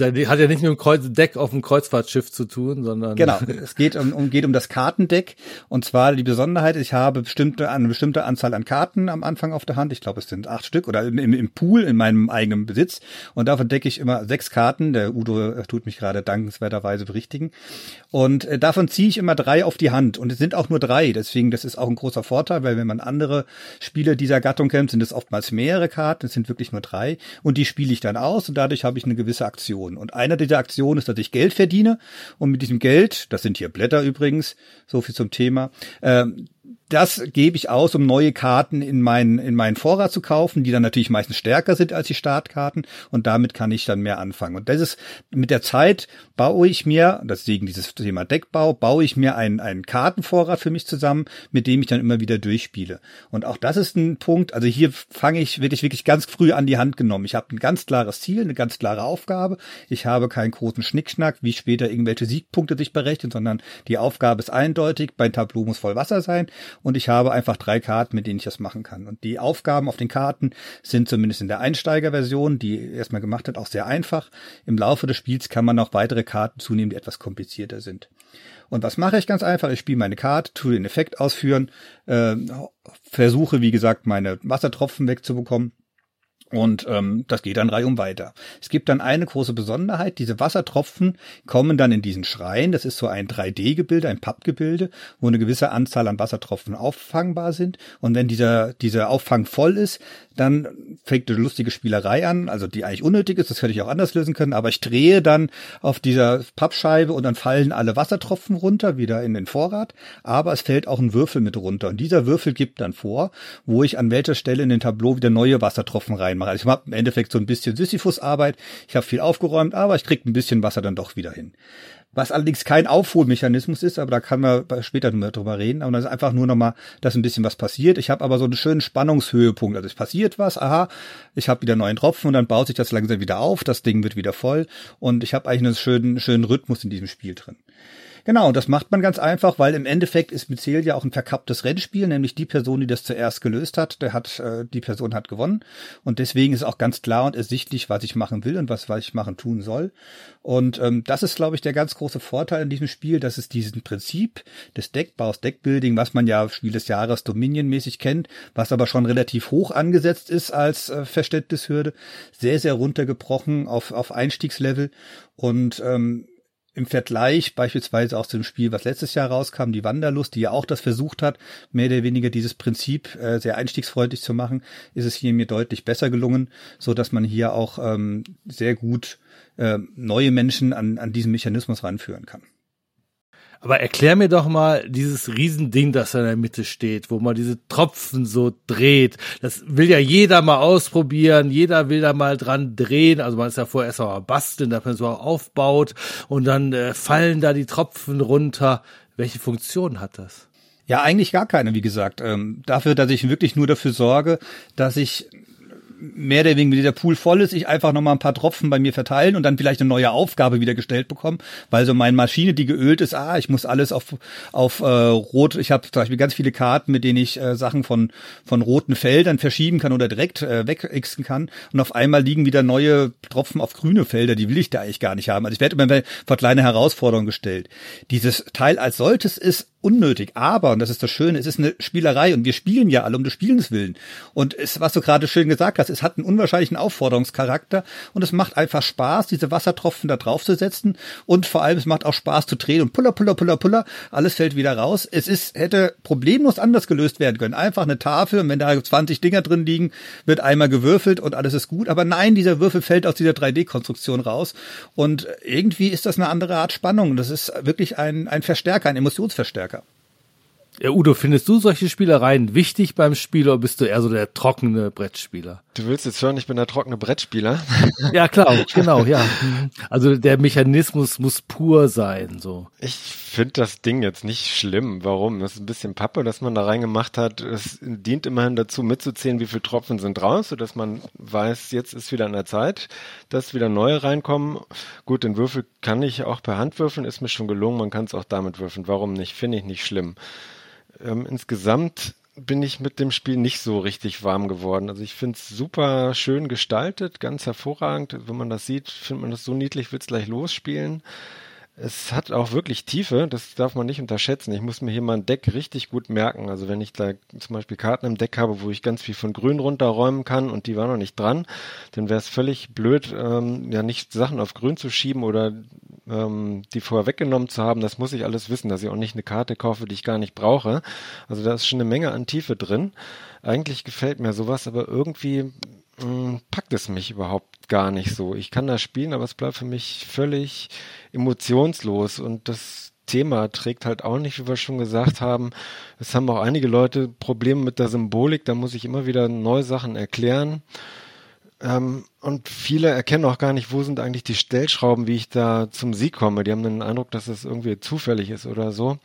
Hat ja nicht mit dem Kreuz Deck auf dem Kreuzfahrtschiff zu tun, sondern. Genau. Es geht um, um, geht um das Kartendeck. Und zwar die Besonderheit, ich habe bestimmte, eine bestimmte Anzahl an Karten am Anfang auf der Hand. Ich glaube, es sind acht Stück oder im, im Pool in meinem eigenen Besitz. Und davon decke ich immer sechs Karten. Der Udo tut mich gerade dankenswerterweise berichtigen. Und äh, davon ziehe ich immer drei auf die Hand. Und es sind auch nur drei. Deswegen, das ist auch ein großer Vorteil, weil wenn man andere Spiele dieser Gattung kennt, sind es oftmals mehrere Karten. Es sind wirklich nur drei. Und die spiele ich dann aus und dadurch habe ich eine gewisse Aktion. Aktionen. Und einer dieser Aktionen ist, dass ich Geld verdiene und mit diesem Geld, das sind hier Blätter übrigens, so viel zum Thema, ähm, das gebe ich aus, um neue Karten in meinen, in meinen Vorrat zu kaufen, die dann natürlich meistens stärker sind als die Startkarten und damit kann ich dann mehr anfangen. Und das ist, mit der Zeit baue ich mir, deswegen dieses Thema Deckbau, baue ich mir einen, einen Kartenvorrat für mich zusammen, mit dem ich dann immer wieder durchspiele. Und auch das ist ein Punkt, also hier fange ich wirklich, wirklich ganz früh an die Hand genommen. Ich habe ein ganz klares Ziel, eine ganz klare Aufgabe. Ich habe keinen großen Schnickschnack, wie später irgendwelche Siegpunkte sich berechnen, sondern die Aufgabe ist eindeutig. Mein Tableau muss voll Wasser sein und ich habe einfach drei Karten, mit denen ich das machen kann. Und die Aufgaben auf den Karten sind zumindest in der Einsteigerversion, die erstmal gemacht hat, auch sehr einfach. Im Laufe des Spiels kann man auch weitere Karten zunehmen, die etwas komplizierter sind. Und was mache ich ganz einfach? Ich spiele meine Karte, tue den Effekt ausführen, äh, versuche, wie gesagt, meine Wassertropfen wegzubekommen und ähm, das geht dann reihum weiter. Es gibt dann eine große Besonderheit, diese Wassertropfen kommen dann in diesen Schrein, das ist so ein 3D-Gebilde, ein Pappgebilde, wo eine gewisse Anzahl an Wassertropfen auffangbar sind. Und wenn dieser, dieser Auffang voll ist, dann fängt eine lustige Spielerei an, also die eigentlich unnötig ist, das hätte ich auch anders lösen können, aber ich drehe dann auf dieser Pappscheibe und dann fallen alle Wassertropfen runter, wieder in den Vorrat, aber es fällt auch ein Würfel mit runter. Und dieser Würfel gibt dann vor, wo ich an welcher Stelle in den Tableau wieder neue Wassertropfen reinmache. Also ich habe im Endeffekt so ein bisschen Sisyphus-Arbeit, ich habe viel aufgeräumt, aber ich kriege ein bisschen Wasser dann doch wieder hin was allerdings kein Aufholmechanismus ist, aber da kann man später drüber reden. Aber das ist einfach nur nochmal, dass ein bisschen was passiert. Ich habe aber so einen schönen Spannungshöhepunkt. Also es passiert was, aha, ich habe wieder neuen Tropfen und dann baut sich das langsam wieder auf, das Ding wird wieder voll und ich habe eigentlich einen schönen, schönen Rhythmus in diesem Spiel drin. Genau, und das macht man ganz einfach, weil im Endeffekt ist Myzel ja auch ein verkapptes Rennspiel, nämlich die Person, die das zuerst gelöst hat, der hat, äh, die Person hat gewonnen. Und deswegen ist auch ganz klar und ersichtlich, was ich machen will und was, was ich machen tun soll. Und ähm, das ist, glaube ich, der ganz große Vorteil in diesem Spiel, dass es diesen Prinzip des Deckbaus, Deckbuilding, was man ja Spiel des Jahres Dominion-mäßig kennt, was aber schon relativ hoch angesetzt ist als äh, Verständnishürde, sehr, sehr runtergebrochen auf, auf Einstiegslevel. Und ähm, im Vergleich beispielsweise auch zu dem Spiel, was letztes Jahr rauskam, die Wanderlust, die ja auch das versucht hat, mehr oder weniger dieses Prinzip äh, sehr einstiegsfreundlich zu machen, ist es hier mir deutlich besser gelungen, so dass man hier auch ähm, sehr gut äh, neue Menschen an, an diesen Mechanismus ranführen kann. Aber erklär mir doch mal dieses Riesending, das da in der Mitte steht, wo man diese Tropfen so dreht. Das will ja jeder mal ausprobieren. Jeder will da mal dran drehen. Also man ist ja vorher erst mal basteln, dass man so aufbaut und dann äh, fallen da die Tropfen runter. Welche Funktion hat das? Ja, eigentlich gar keine, wie gesagt. Ähm, dafür, dass ich wirklich nur dafür sorge, dass ich mehr oder weniger, wenn dieser Pool voll ist, ich einfach nochmal ein paar Tropfen bei mir verteilen und dann vielleicht eine neue Aufgabe wieder gestellt bekomme, weil so meine Maschine, die geölt ist, ah, ich muss alles auf, auf äh, rot, ich habe zum Beispiel ganz viele Karten, mit denen ich äh, Sachen von, von roten Feldern verschieben kann oder direkt äh, wegixen kann und auf einmal liegen wieder neue Tropfen auf grüne Felder, die will ich da eigentlich gar nicht haben. Also ich werde immer vor kleine Herausforderungen gestellt. Dieses Teil als solches ist unnötig. Aber, und das ist das Schöne, es ist eine Spielerei und wir spielen ja alle um des Spielens willen. Und es, was du gerade schön gesagt hast, es hat einen unwahrscheinlichen Aufforderungscharakter und es macht einfach Spaß, diese Wassertropfen da drauf zu setzen und vor allem es macht auch Spaß zu drehen und puller, puller, puller, puller, alles fällt wieder raus. Es ist, hätte problemlos anders gelöst werden können. Einfach eine Tafel und wenn da 20 Dinger drin liegen, wird einmal gewürfelt und alles ist gut. Aber nein, dieser Würfel fällt aus dieser 3D-Konstruktion raus und irgendwie ist das eine andere Art Spannung. Das ist wirklich ein, ein Verstärker, ein Emotionsverstärker. Ja, Udo, findest du solche Spielereien wichtig beim Spiel oder bist du eher so der trockene Brettspieler? Du willst jetzt hören, ich bin der trockene Brettspieler? ja, klar, genau, ja. Also der Mechanismus muss pur sein, so. Ich finde das Ding jetzt nicht schlimm. Warum? Das ist ein bisschen Pappe, dass man da reingemacht hat. Es dient immerhin dazu, mitzuzählen, wie viele Tropfen sind raus, sodass man weiß, jetzt ist wieder an der Zeit, dass wieder neue reinkommen. Gut, den Würfel kann ich auch per Hand würfeln, ist mir schon gelungen. Man kann es auch damit würfeln. Warum nicht? Finde ich nicht schlimm. Ähm, insgesamt bin ich mit dem Spiel nicht so richtig warm geworden. Also ich finde es super schön gestaltet, ganz hervorragend. Wenn man das sieht, findet man das so niedlich, will es gleich losspielen. Es hat auch wirklich Tiefe, das darf man nicht unterschätzen. Ich muss mir hier mal ein Deck richtig gut merken. Also wenn ich da zum Beispiel Karten im Deck habe, wo ich ganz viel von Grün runterräumen kann und die war noch nicht dran, dann wäre es völlig blöd, ähm, ja nicht Sachen auf Grün zu schieben oder ähm, die vorher weggenommen zu haben. Das muss ich alles wissen, dass ich auch nicht eine Karte kaufe, die ich gar nicht brauche. Also da ist schon eine Menge an Tiefe drin. Eigentlich gefällt mir sowas, aber irgendwie mm, packt es mich überhaupt gar nicht so. Ich kann das spielen, aber es bleibt für mich völlig emotionslos und das Thema trägt halt auch nicht, wie wir schon gesagt haben. Es haben auch einige Leute Probleme mit der Symbolik, da muss ich immer wieder neue Sachen erklären. Ähm, und viele erkennen auch gar nicht, wo sind eigentlich die Stellschrauben, wie ich da zum Sieg komme. Die haben den Eindruck, dass es irgendwie zufällig ist oder so.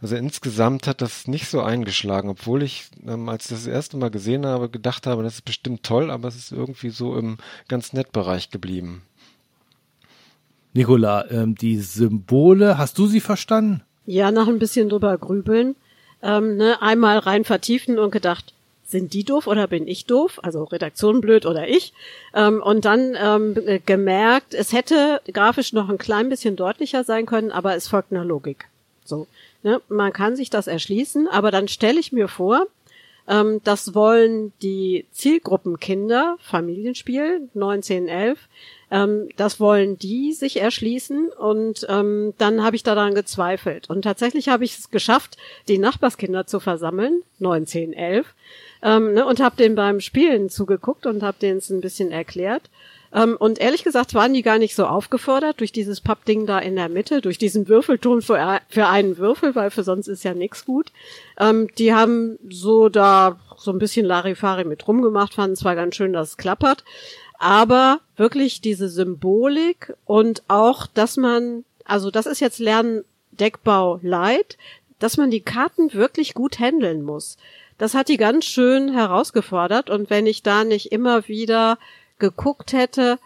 Also insgesamt hat das nicht so eingeschlagen, obwohl ich, ähm, als ich das erste Mal gesehen habe, gedacht habe, das ist bestimmt toll, aber es ist irgendwie so im ganz nett Bereich geblieben. Nicola, ähm, die Symbole, hast du sie verstanden? Ja, nach ein bisschen drüber grübeln. Ähm, ne, einmal rein vertiefen und gedacht, sind die doof oder bin ich doof? Also Redaktion blöd oder ich. Ähm, und dann ähm, gemerkt, es hätte grafisch noch ein klein bisschen deutlicher sein können, aber es folgt einer Logik. So, ne? Man kann sich das erschließen, aber dann stelle ich mir vor, ähm, das wollen die Zielgruppenkinder, Familienspiel, 1911, ähm, das wollen die sich erschließen und ähm, dann habe ich daran gezweifelt. Und tatsächlich habe ich es geschafft, die Nachbarskinder zu versammeln, 1911, ähm, ne, und habe denen beim Spielen zugeguckt und habe denen es ein bisschen erklärt. Ähm, und ehrlich gesagt waren die gar nicht so aufgefordert durch dieses Pappding da in der Mitte, durch diesen Würfelton für, für einen Würfel, weil für sonst ist ja nichts gut. Ähm, die haben so da so ein bisschen Larifari mit rumgemacht, fanden zwar ganz schön, dass es klappert, aber wirklich diese Symbolik und auch, dass man, also das ist jetzt Lernen Deckbau Light, dass man die Karten wirklich gut handeln muss. Das hat die ganz schön herausgefordert und wenn ich da nicht immer wieder geguckt hätte,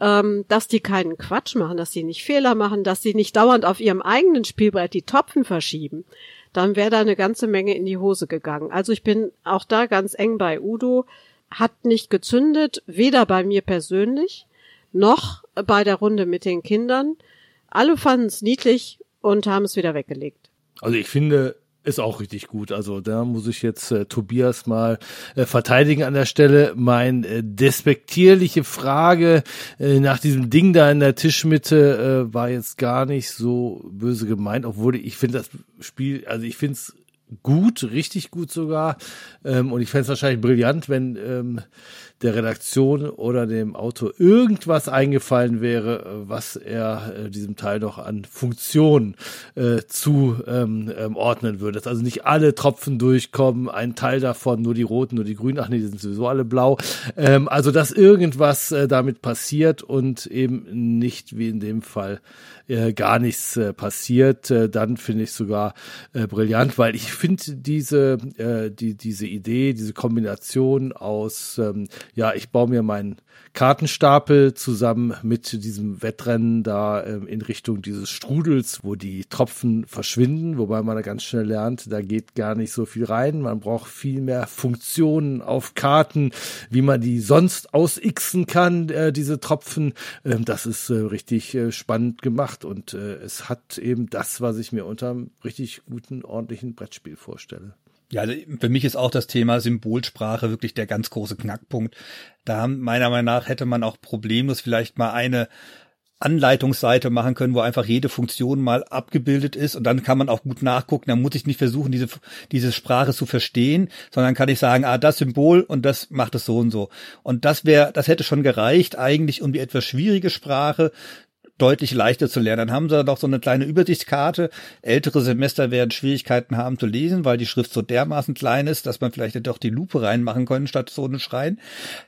ähm, dass die keinen Quatsch machen, dass sie nicht Fehler machen, dass sie nicht dauernd auf ihrem eigenen Spielbrett die Topfen verschieben, dann wäre da eine ganze Menge in die Hose gegangen. Also ich bin auch da ganz eng bei Udo hat nicht gezündet, weder bei mir persönlich noch bei der Runde mit den Kindern. Alle fanden es niedlich und haben es wieder weggelegt. Also ich finde, ist auch richtig gut. Also da muss ich jetzt äh, Tobias mal äh, verteidigen an der Stelle. Mein äh, despektierliche Frage äh, nach diesem Ding da in der Tischmitte äh, war jetzt gar nicht so böse gemeint, obwohl ich finde das Spiel, also ich finde es gut, richtig gut sogar. Ähm, und ich fände es wahrscheinlich brillant, wenn ähm, der Redaktion oder dem Autor irgendwas eingefallen wäre, äh, was er äh, diesem Teil noch an Funktionen äh, zu ähm, ähm, ordnen würde. Dass also nicht alle Tropfen durchkommen, ein Teil davon, nur die roten, nur die grünen, ach nee, die sind sowieso alle blau. Ähm, also dass irgendwas äh, damit passiert und eben nicht wie in dem Fall äh, gar nichts äh, passiert, äh, dann finde ich sogar äh, brillant, weil ich finde diese, äh, die, diese Idee, diese Kombination aus, ähm, ja, ich baue mir meinen Kartenstapel zusammen mit diesem Wettrennen da ähm, in Richtung dieses Strudels, wo die Tropfen verschwinden, wobei man da ganz schnell lernt, da geht gar nicht so viel rein. Man braucht viel mehr Funktionen auf Karten, wie man die sonst ausixen kann, äh, diese Tropfen. Ähm, das ist äh, richtig äh, spannend gemacht und äh, es hat eben das, was ich mir unter einem richtig guten, ordentlichen Brettspiel vorstelle. Ja, für mich ist auch das Thema Symbolsprache wirklich der ganz große Knackpunkt. Da meiner Meinung nach hätte man auch problemlos vielleicht mal eine Anleitungsseite machen können, wo einfach jede Funktion mal abgebildet ist und dann kann man auch gut nachgucken. Dann muss ich nicht versuchen, diese, diese Sprache zu verstehen, sondern kann ich sagen, ah, das Symbol und das macht es so und so. Und das wäre, das hätte schon gereicht eigentlich, um die etwas schwierige Sprache deutlich leichter zu lernen. Dann haben sie noch so eine kleine Übersichtskarte. Ältere Semester werden Schwierigkeiten haben zu lesen, weil die Schrift so dermaßen klein ist, dass man vielleicht doch die Lupe reinmachen können statt so einen Schrein.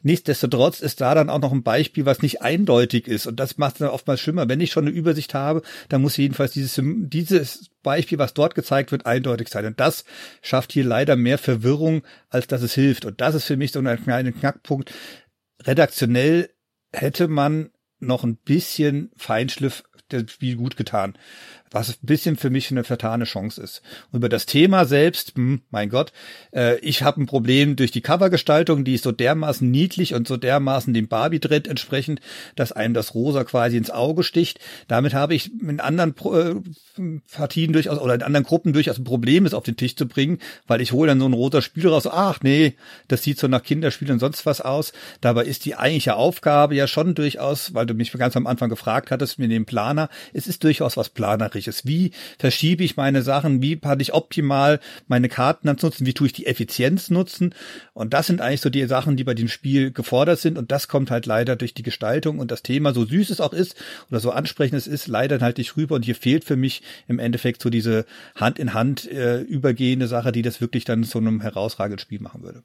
Nichtsdestotrotz ist da dann auch noch ein Beispiel, was nicht eindeutig ist. Und das macht es dann oftmals schlimmer. Wenn ich schon eine Übersicht habe, dann muss jedenfalls dieses, dieses Beispiel, was dort gezeigt wird, eindeutig sein. Und das schafft hier leider mehr Verwirrung, als dass es hilft. Und das ist für mich so ein kleiner Knackpunkt. Redaktionell hätte man noch ein bisschen Feinschliff das Spiel gut getan. Was ein bisschen für mich eine vertane Chance ist. Und über das Thema selbst, hm, mein Gott, äh, ich habe ein Problem durch die Covergestaltung, die ist so dermaßen niedlich und so dermaßen dem Barbie-Tritt entsprechend, dass einem das Rosa quasi ins Auge sticht. Damit habe ich in anderen äh, Partien durchaus oder in anderen Gruppen durchaus ein Problem, es auf den Tisch zu bringen, weil ich hole dann so ein roter Spiel raus, ach nee, das sieht so nach Kinderspielen und sonst was aus. Dabei ist die eigentliche Aufgabe ja schon durchaus, weil du mich ganz am Anfang gefragt hattest, mit dem Planer, es ist durchaus was Planerisches. Wie verschiebe ich meine Sachen? Wie kann ich optimal meine Karten dann nutzen? Wie tue ich die Effizienz nutzen? Und das sind eigentlich so die Sachen, die bei dem Spiel gefordert sind. Und das kommt halt leider durch die Gestaltung und das Thema, so süß es auch ist oder so ansprechend es ist, leider halt nicht rüber. Und hier fehlt für mich im Endeffekt so diese Hand in Hand äh, übergehende Sache, die das wirklich dann zu einem herausragenden Spiel machen würde.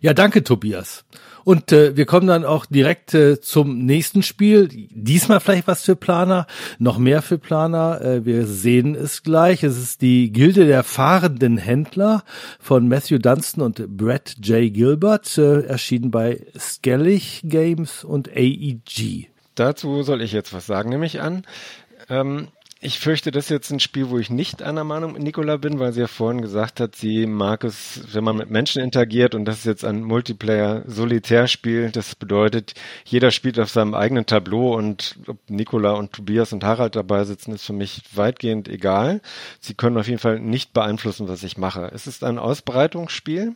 Ja, danke, Tobias. Und äh, wir kommen dann auch direkt äh, zum nächsten Spiel. Diesmal vielleicht was für Planer, noch mehr für Planer. Äh, wir sehen es gleich. Es ist die Gilde der fahrenden Händler von Matthew Dunstan und Brett J. Gilbert, äh, erschienen bei Skellig Games und AEG. Dazu soll ich jetzt was sagen, nehme ich an. Ähm, ich fürchte, das ist jetzt ein Spiel, wo ich nicht einer Meinung mit Nicola bin, weil sie ja vorhin gesagt hat, sie mag es, wenn man mit Menschen interagiert und das ist jetzt ein Multiplayer-Solitärspiel. Das bedeutet, jeder spielt auf seinem eigenen Tableau und ob Nicola und Tobias und Harald dabei sitzen, ist für mich weitgehend egal. Sie können auf jeden Fall nicht beeinflussen, was ich mache. Es ist ein Ausbreitungsspiel.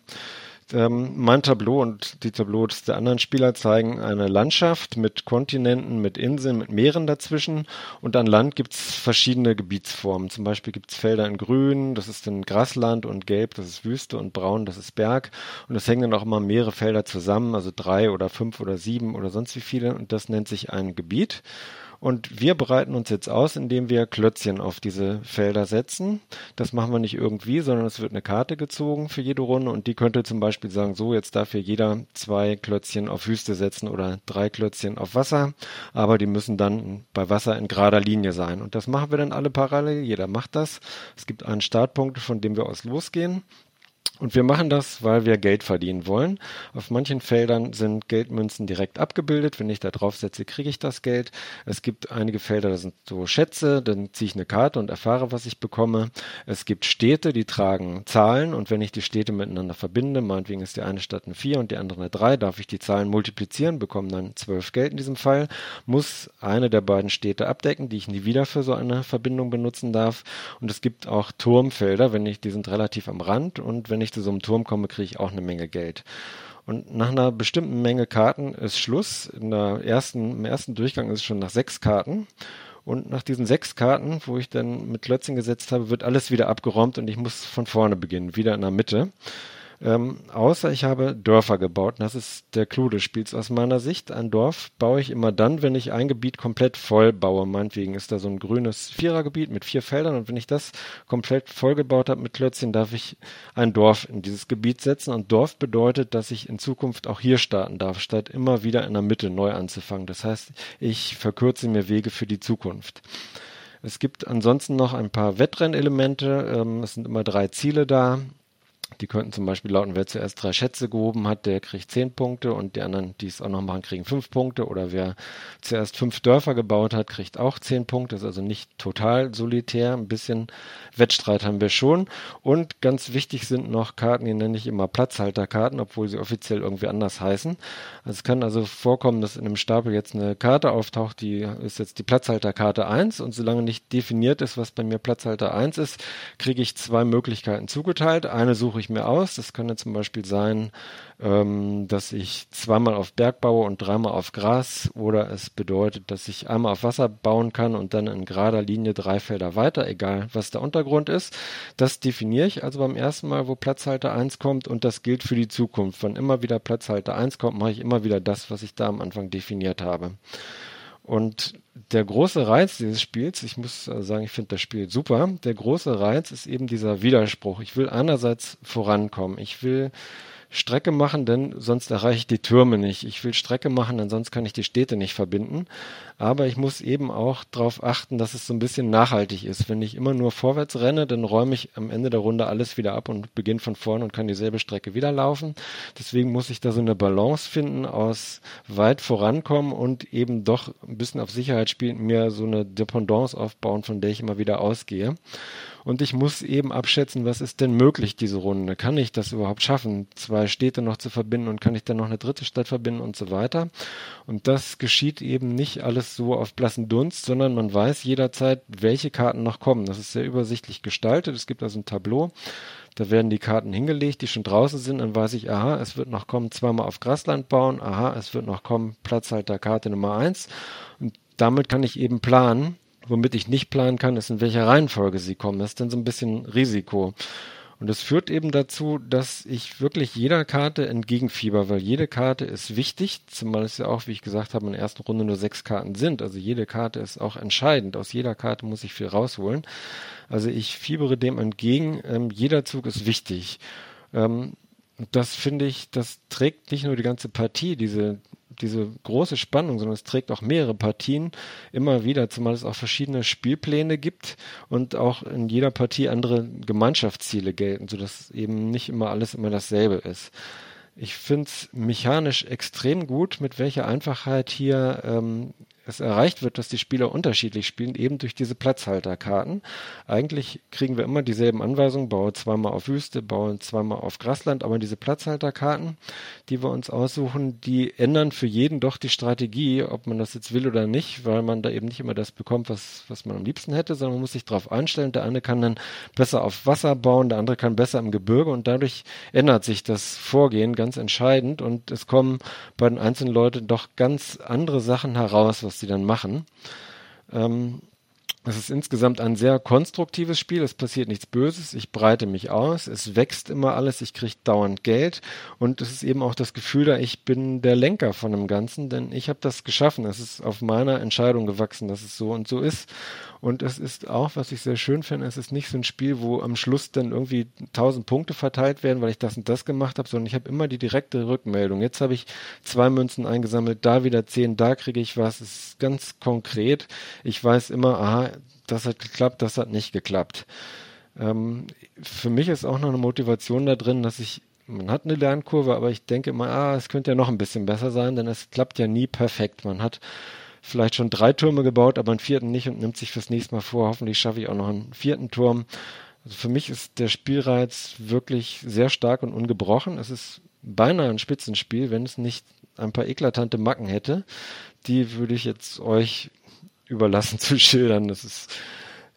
Ähm, mein Tableau und die Tableaus der anderen Spieler zeigen eine Landschaft mit Kontinenten, mit Inseln, mit Meeren dazwischen. Und an Land gibt es verschiedene Gebietsformen. Zum Beispiel gibt es Felder in Grün, das ist dann Grasland und Gelb, das ist Wüste und Braun, das ist Berg. Und es hängen dann auch immer mehrere Felder zusammen, also drei oder fünf oder sieben oder sonst wie viele. Und das nennt sich ein Gebiet. Und wir bereiten uns jetzt aus, indem wir Klötzchen auf diese Felder setzen. Das machen wir nicht irgendwie, sondern es wird eine Karte gezogen für jede Runde und die könnte zum Beispiel sagen, so, jetzt darf hier jeder zwei Klötzchen auf Wüste setzen oder drei Klötzchen auf Wasser, aber die müssen dann bei Wasser in gerader Linie sein. Und das machen wir dann alle parallel, jeder macht das. Es gibt einen Startpunkt, von dem wir aus losgehen. Und wir machen das, weil wir Geld verdienen wollen. Auf manchen Feldern sind Geldmünzen direkt abgebildet. Wenn ich da drauf setze, kriege ich das Geld. Es gibt einige Felder, da sind so Schätze, dann ziehe ich eine Karte und erfahre, was ich bekomme. Es gibt Städte, die tragen Zahlen und wenn ich die Städte miteinander verbinde, meinetwegen ist die eine Stadt eine 4 und die andere eine 3, darf ich die Zahlen multiplizieren, bekomme dann 12 Geld in diesem Fall, muss eine der beiden Städte abdecken, die ich nie wieder für so eine Verbindung benutzen darf. Und es gibt auch Turmfelder, wenn ich, die sind relativ am Rand und wenn ich ich zu so einem Turm komme, kriege ich auch eine Menge Geld. Und nach einer bestimmten Menge Karten ist Schluss. In der ersten, Im ersten Durchgang ist es schon nach sechs Karten. Und nach diesen sechs Karten, wo ich dann mit Klötzchen gesetzt habe, wird alles wieder abgeräumt und ich muss von vorne beginnen, wieder in der Mitte. Ähm, außer ich habe Dörfer gebaut. das ist der Clou des Spiels aus meiner Sicht. Ein Dorf baue ich immer dann, wenn ich ein Gebiet komplett voll baue. Meinetwegen ist da so ein grünes Vierergebiet mit vier Feldern und wenn ich das komplett voll gebaut habe mit Klötzchen, darf ich ein Dorf in dieses Gebiet setzen. Und Dorf bedeutet, dass ich in Zukunft auch hier starten darf, statt immer wieder in der Mitte neu anzufangen. Das heißt, ich verkürze mir Wege für die Zukunft. Es gibt ansonsten noch ein paar Wettrennelemente. Ähm, es sind immer drei Ziele da. Die könnten zum Beispiel lauten, wer zuerst drei Schätze gehoben hat, der kriegt zehn Punkte und die anderen, die es auch noch machen, kriegen fünf Punkte. Oder wer zuerst fünf Dörfer gebaut hat, kriegt auch zehn Punkte. Das ist also nicht total solitär. Ein bisschen Wettstreit haben wir schon. Und ganz wichtig sind noch Karten, die nenne ich immer Platzhalterkarten, obwohl sie offiziell irgendwie anders heißen. Also es kann also vorkommen, dass in einem Stapel jetzt eine Karte auftaucht, die ist jetzt die Platzhalterkarte 1 und solange nicht definiert ist, was bei mir Platzhalter 1 ist, kriege ich zwei Möglichkeiten zugeteilt. Eine suche ich ich mir aus. Das könnte zum Beispiel sein, ähm, dass ich zweimal auf Berg baue und dreimal auf Gras oder es bedeutet, dass ich einmal auf Wasser bauen kann und dann in gerader Linie drei Felder weiter, egal was der Untergrund ist. Das definiere ich also beim ersten Mal, wo Platzhalter 1 kommt und das gilt für die Zukunft. Wenn immer wieder Platzhalter 1 kommt, mache ich immer wieder das, was ich da am Anfang definiert habe. Und der große Reiz dieses Spiels, ich muss sagen, ich finde das Spiel super. Der große Reiz ist eben dieser Widerspruch. Ich will einerseits vorankommen. Ich will Strecke machen, denn sonst erreiche ich die Türme nicht. Ich will Strecke machen, denn sonst kann ich die Städte nicht verbinden. Aber ich muss eben auch darauf achten, dass es so ein bisschen nachhaltig ist. Wenn ich immer nur vorwärts renne, dann räume ich am Ende der Runde alles wieder ab und beginne von vorne und kann dieselbe Strecke wieder laufen. Deswegen muss ich da so eine Balance finden aus weit vorankommen und eben doch ein bisschen auf Sicherheit spielen, mir so eine Dependance aufbauen, von der ich immer wieder ausgehe. Und ich muss eben abschätzen, was ist denn möglich diese Runde? Kann ich das überhaupt schaffen, zwei Städte noch zu verbinden und kann ich dann noch eine dritte Stadt verbinden und so weiter? Und das geschieht eben nicht alles so auf blassen Dunst, sondern man weiß jederzeit, welche Karten noch kommen. Das ist sehr übersichtlich gestaltet. Es gibt also ein Tableau. Da werden die Karten hingelegt, die schon draußen sind. Dann weiß ich, aha, es wird noch kommen, zweimal auf Grasland bauen. Aha, es wird noch kommen, Platzhalter Karte Nummer eins. Und damit kann ich eben planen, Womit ich nicht planen kann, ist, in welcher Reihenfolge sie kommen. Das ist dann so ein bisschen Risiko. Und es führt eben dazu, dass ich wirklich jeder Karte entgegenfieber, weil jede Karte ist wichtig, zumal es ja auch, wie ich gesagt habe, in der ersten Runde nur sechs Karten sind. Also jede Karte ist auch entscheidend. Aus jeder Karte muss ich viel rausholen. Also ich fiebere dem entgegen. Ähm, jeder Zug ist wichtig. Ähm, das finde ich, das trägt nicht nur die ganze Partie, diese diese große Spannung, sondern es trägt auch mehrere Partien immer wieder, zumal es auch verschiedene Spielpläne gibt und auch in jeder Partie andere Gemeinschaftsziele gelten, sodass eben nicht immer alles immer dasselbe ist. Ich finde es mechanisch extrem gut, mit welcher Einfachheit hier ähm, es erreicht wird, dass die Spieler unterschiedlich spielen, eben durch diese Platzhalterkarten. Eigentlich kriegen wir immer dieselben Anweisungen, baue zweimal auf Wüste, baue zweimal auf Grasland, aber diese Platzhalterkarten, die wir uns aussuchen, die ändern für jeden doch die Strategie, ob man das jetzt will oder nicht, weil man da eben nicht immer das bekommt, was, was man am liebsten hätte, sondern man muss sich darauf einstellen. Der eine kann dann besser auf Wasser bauen, der andere kann besser im Gebirge und dadurch ändert sich das Vorgehen ganz entscheidend und es kommen bei den einzelnen Leuten doch ganz andere Sachen heraus, was was die dann machen. Ähm, es ist insgesamt ein sehr konstruktives Spiel. Es passiert nichts Böses. Ich breite mich aus. Es wächst immer alles. Ich kriege dauernd Geld. Und es ist eben auch das Gefühl da, ich bin der Lenker von dem Ganzen, denn ich habe das geschaffen. Es ist auf meiner Entscheidung gewachsen, dass es so und so ist. Und es ist auch, was ich sehr schön finde, es ist nicht so ein Spiel, wo am Schluss dann irgendwie tausend Punkte verteilt werden, weil ich das und das gemacht habe, sondern ich habe immer die direkte Rückmeldung. Jetzt habe ich zwei Münzen eingesammelt, da wieder zehn, da kriege ich was. Es ist ganz konkret. Ich weiß immer, aha, das hat geklappt, das hat nicht geklappt. Ähm, für mich ist auch noch eine Motivation da drin, dass ich man hat eine Lernkurve, aber ich denke immer, ah, es könnte ja noch ein bisschen besser sein, denn es klappt ja nie perfekt. Man hat vielleicht schon drei Türme gebaut, aber einen vierten nicht und nimmt sich fürs nächste Mal vor. Hoffentlich schaffe ich auch noch einen vierten Turm. Also für mich ist der Spielreiz wirklich sehr stark und ungebrochen. Es ist beinahe ein Spitzenspiel, wenn es nicht ein paar eklatante Macken hätte. Die würde ich jetzt euch überlassen zu schildern. Das ist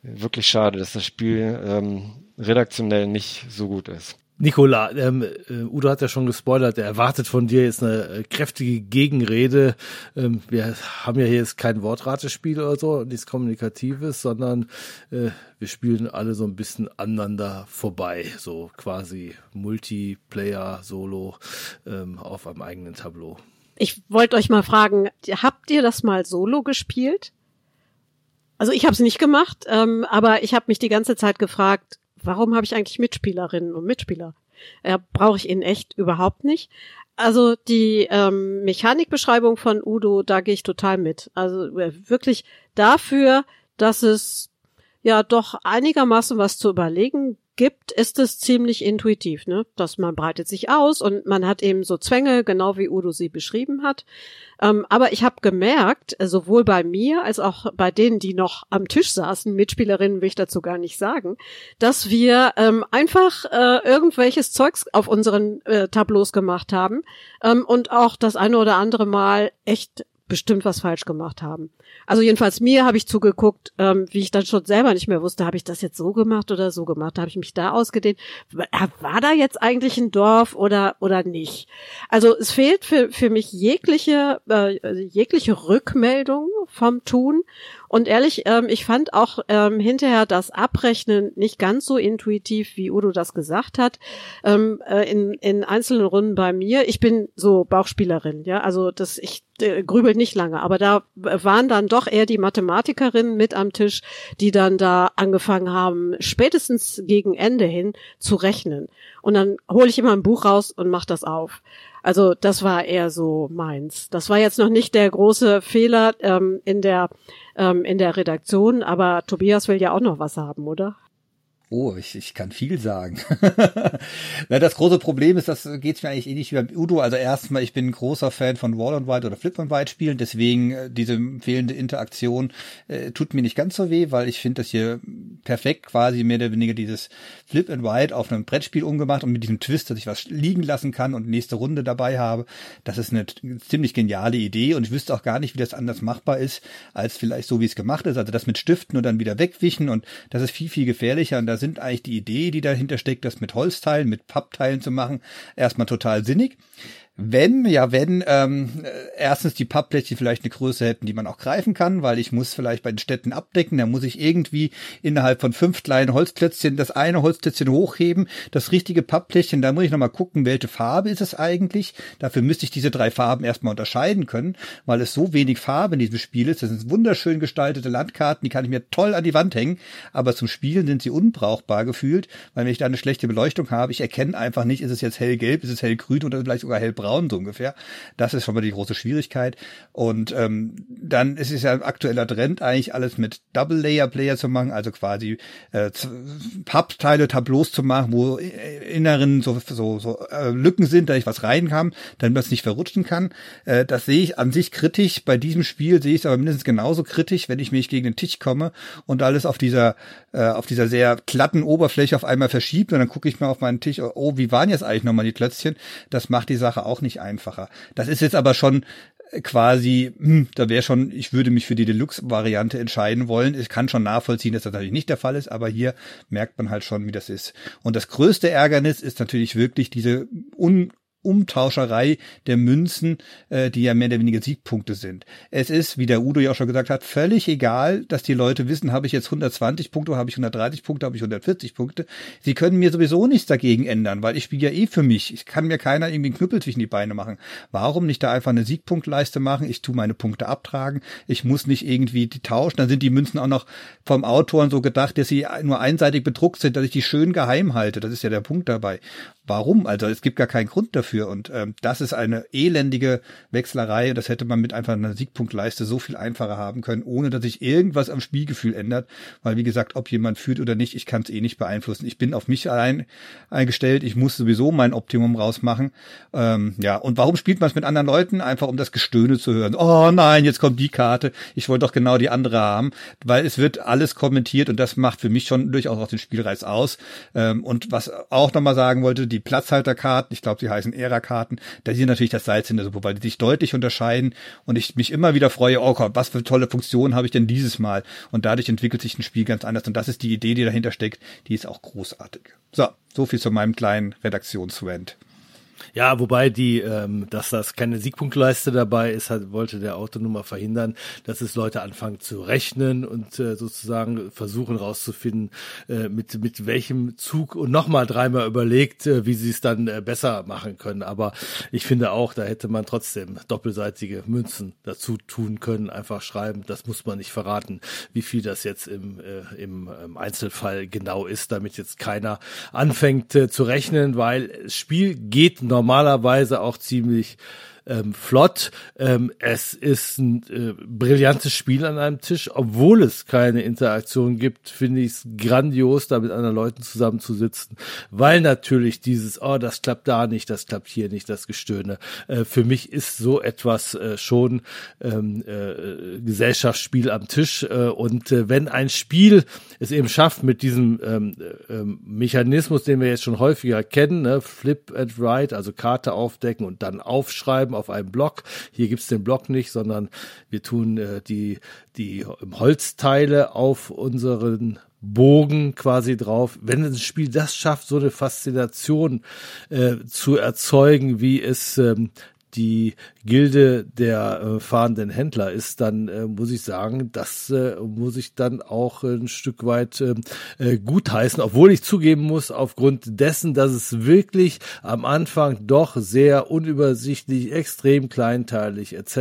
wirklich schade, dass das Spiel ähm, redaktionell nicht so gut ist. Nicola, ähm, äh, Udo hat ja schon gespoilert, er erwartet von dir jetzt eine äh, kräftige Gegenrede. Ähm, wir haben ja hier jetzt kein Wortratespiel oder so, nichts Kommunikatives, sondern äh, wir spielen alle so ein bisschen aneinander vorbei, so quasi Multiplayer, Solo ähm, auf einem eigenen Tableau. Ich wollte euch mal fragen, habt ihr das mal solo gespielt? Also ich habe es nicht gemacht, ähm, aber ich habe mich die ganze Zeit gefragt, warum habe ich eigentlich Mitspielerinnen und Mitspieler? Äh, Brauche ich ihn echt überhaupt nicht. Also die ähm, Mechanikbeschreibung von Udo, da gehe ich total mit. Also äh, wirklich dafür, dass es ja doch einigermaßen was zu überlegen gibt, ist es ziemlich intuitiv, ne? Dass man breitet sich aus und man hat eben so Zwänge, genau wie Udo sie beschrieben hat. Ähm, aber ich habe gemerkt, sowohl bei mir als auch bei denen, die noch am Tisch saßen, Mitspielerinnen will ich dazu gar nicht sagen, dass wir ähm, einfach äh, irgendwelches Zeugs auf unseren äh, Tableaus gemacht haben ähm, und auch das eine oder andere Mal echt bestimmt was falsch gemacht haben. Also jedenfalls mir habe ich zugeguckt, ähm, wie ich dann schon selber nicht mehr wusste, habe ich das jetzt so gemacht oder so gemacht, habe ich mich da ausgedehnt. War da jetzt eigentlich ein Dorf oder oder nicht? Also es fehlt für für mich jegliche äh, jegliche Rückmeldung vom Tun. Und ehrlich, ähm, ich fand auch ähm, hinterher das Abrechnen nicht ganz so intuitiv, wie Udo das gesagt hat. Ähm, äh, in, in einzelnen Runden bei mir. Ich bin so Bauchspielerin, ja. Also das, ich äh, grübelt nicht lange, aber da waren dann doch eher die Mathematikerinnen mit am Tisch, die dann da angefangen haben, spätestens gegen Ende hin zu rechnen. Und dann hole ich immer ein Buch raus und mach das auf. Also das war eher so meins. Das war jetzt noch nicht der große Fehler ähm, in der ähm, in der Redaktion, aber Tobias will ja auch noch was haben, oder? Oh, ich, ich kann viel sagen. Das große Problem ist, das geht's mir eigentlich ähnlich wie beim Udo. Also erstmal, ich bin ein großer Fan von Wall and White oder Flip and White Spielen, deswegen äh, diese fehlende Interaktion äh, tut mir nicht ganz so weh, weil ich finde das hier perfekt quasi mehr oder weniger dieses Flip and White auf einem Brettspiel umgemacht und mit diesem Twist, dass ich was liegen lassen kann und nächste Runde dabei habe. Das ist eine ziemlich geniale Idee und ich wüsste auch gar nicht, wie das anders machbar ist, als vielleicht so, wie es gemacht ist. Also das mit Stiften und dann wieder wegwischen und das ist viel, viel gefährlicher und das sind eigentlich die Idee, die dahinter steckt, das mit Holzteilen, mit Pappteilen zu machen, erstmal total sinnig. Wenn, ja, wenn ähm, erstens die Pappplättchen vielleicht eine Größe hätten, die man auch greifen kann, weil ich muss vielleicht bei den Städten abdecken, dann muss ich irgendwie innerhalb von fünf kleinen Holzklötzchen das eine Holzklötzchen hochheben, das richtige Pappplättchen, da muss ich nochmal gucken, welche Farbe ist es eigentlich. Dafür müsste ich diese drei Farben erstmal unterscheiden können, weil es so wenig Farbe in diesem Spiel ist. Das sind wunderschön gestaltete Landkarten, die kann ich mir toll an die Wand hängen, aber zum Spielen sind sie unbrauchbar gefühlt, weil wenn ich da eine schlechte Beleuchtung habe, ich erkenne einfach nicht, ist es jetzt hellgelb, ist es hellgrün oder vielleicht sogar hellbraun braun so ungefähr. Das ist schon mal die große Schwierigkeit. Und ähm, dann ist es ja ein aktueller Trend, eigentlich alles mit Double-Layer-Player zu machen, also quasi äh, Pappteile, Tableaus zu machen, wo inneren so, so, so äh, Lücken sind, da ich was rein kann, damit man es nicht verrutschen kann. Äh, das sehe ich an sich kritisch. Bei diesem Spiel sehe ich es aber mindestens genauso kritisch, wenn ich mich gegen den Tisch komme und alles auf dieser äh, auf dieser sehr glatten Oberfläche auf einmal verschiebt und dann gucke ich mal auf meinen Tisch, oh, wie waren jetzt eigentlich nochmal die Klötzchen? Das macht die Sache auch nicht einfacher. Das ist jetzt aber schon quasi, hm, da wäre schon, ich würde mich für die Deluxe-Variante entscheiden wollen. Ich kann schon nachvollziehen, dass das natürlich nicht der Fall ist, aber hier merkt man halt schon, wie das ist. Und das größte Ärgernis ist natürlich wirklich diese un Umtauscherei der Münzen, äh, die ja mehr oder weniger Siegpunkte sind. Es ist, wie der Udo ja auch schon gesagt hat, völlig egal, dass die Leute wissen, habe ich jetzt 120 Punkte, habe ich 130 Punkte, habe ich 140 Punkte. Sie können mir sowieso nichts dagegen ändern, weil ich spiele ja eh für mich. Ich kann mir keiner irgendwie einen Knüppel zwischen die Beine machen. Warum nicht da einfach eine Siegpunktleiste machen? Ich tue meine Punkte abtragen. Ich muss nicht irgendwie die tauschen. Dann sind die Münzen auch noch vom Autoren so gedacht, dass sie nur einseitig bedruckt sind, dass ich die schön geheim halte. Das ist ja der Punkt dabei. Warum? Also es gibt gar keinen Grund dafür. Und ähm, das ist eine elendige Wechslerei. Das hätte man mit einfach einer Siegpunktleiste so viel einfacher haben können, ohne dass sich irgendwas am Spielgefühl ändert. Weil wie gesagt, ob jemand führt oder nicht, ich kann es eh nicht beeinflussen. Ich bin auf mich allein eingestellt. Ich muss sowieso mein Optimum rausmachen. Ähm, ja, und warum spielt man es mit anderen Leuten? Einfach um das Gestöhne zu hören. Oh nein, jetzt kommt die Karte. Ich wollte doch genau die andere haben. Weil es wird alles kommentiert und das macht für mich schon durchaus auch den Spielreiz aus. Ähm, und was auch nochmal sagen wollte, die Platzhalterkarten, ich glaube, sie heißen Ära-Karten, da sind natürlich das Salz in der Suppe, weil die sich deutlich unterscheiden und ich mich immer wieder freue, oh Gott, was für tolle Funktionen habe ich denn dieses Mal? Und dadurch entwickelt sich ein Spiel ganz anders und das ist die Idee, die dahinter steckt, die ist auch großartig. So, so viel zu meinem kleinen Redaktionsrand. Ja, wobei die, ähm, dass das keine Siegpunktleiste dabei ist, hat, wollte der Autonummer verhindern, dass es Leute anfangen zu rechnen und äh, sozusagen versuchen rauszufinden, äh, mit, mit welchem Zug und nochmal dreimal überlegt, äh, wie sie es dann äh, besser machen können. Aber ich finde auch, da hätte man trotzdem doppelseitige Münzen dazu tun können, einfach schreiben, das muss man nicht verraten, wie viel das jetzt im, äh, im, im Einzelfall genau ist, damit jetzt keiner anfängt äh, zu rechnen, weil das Spiel geht normalerweise auch ziemlich ähm, flott. Ähm, es ist ein äh, brillantes Spiel an einem Tisch, obwohl es keine Interaktion gibt, finde ich es grandios, da mit anderen Leuten zusammenzusitzen, weil natürlich dieses, oh, das klappt da nicht, das klappt hier nicht, das Gestöhne. Äh, für mich ist so etwas äh, schon ähm, äh, Gesellschaftsspiel am Tisch äh, und äh, wenn ein Spiel es eben schafft mit diesem ähm, äh, Mechanismus, den wir jetzt schon häufiger kennen, ne, Flip and Write, also Karte aufdecken und dann aufschreiben, auf einem Block. Hier gibt's den Block nicht, sondern wir tun äh, die, die Holzteile auf unseren Bogen quasi drauf. Wenn ein Spiel das schafft, so eine Faszination äh, zu erzeugen, wie es ähm, die Gilde der äh, fahrenden Händler ist, dann äh, muss ich sagen, das äh, muss ich dann auch ein Stück weit ähm, äh, gutheißen, obwohl ich zugeben muss, aufgrund dessen, dass es wirklich am Anfang doch sehr unübersichtlich, extrem kleinteilig etc.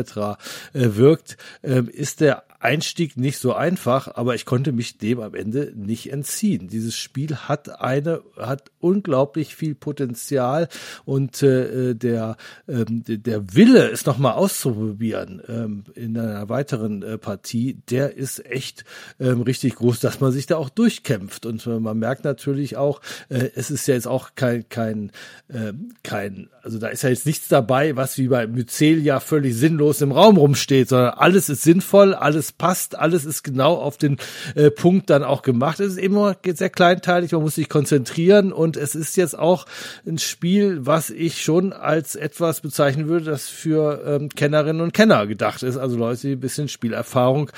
Äh, wirkt, äh, ist der Einstieg nicht so einfach, aber ich konnte mich dem am Ende nicht entziehen. Dieses Spiel hat eine, hat unglaublich viel Potenzial und äh, der, ähm, der Wille, es nochmal auszuprobieren ähm, in einer weiteren äh, Partie, der ist echt ähm, richtig groß, dass man sich da auch durchkämpft. Und äh, man merkt natürlich auch, äh, es ist ja jetzt auch kein, kein, äh, kein, also da ist ja jetzt nichts dabei, was wie bei Mycelia völlig sinnlos im Raum rumsteht, sondern alles ist sinnvoll, alles alles passt, alles ist genau auf den äh, Punkt dann auch gemacht. Es ist immer sehr kleinteilig, man muss sich konzentrieren und es ist jetzt auch ein Spiel, was ich schon als etwas bezeichnen würde, das für ähm, Kennerinnen und Kenner gedacht ist, also Leute, die ein bisschen Spielerfahrung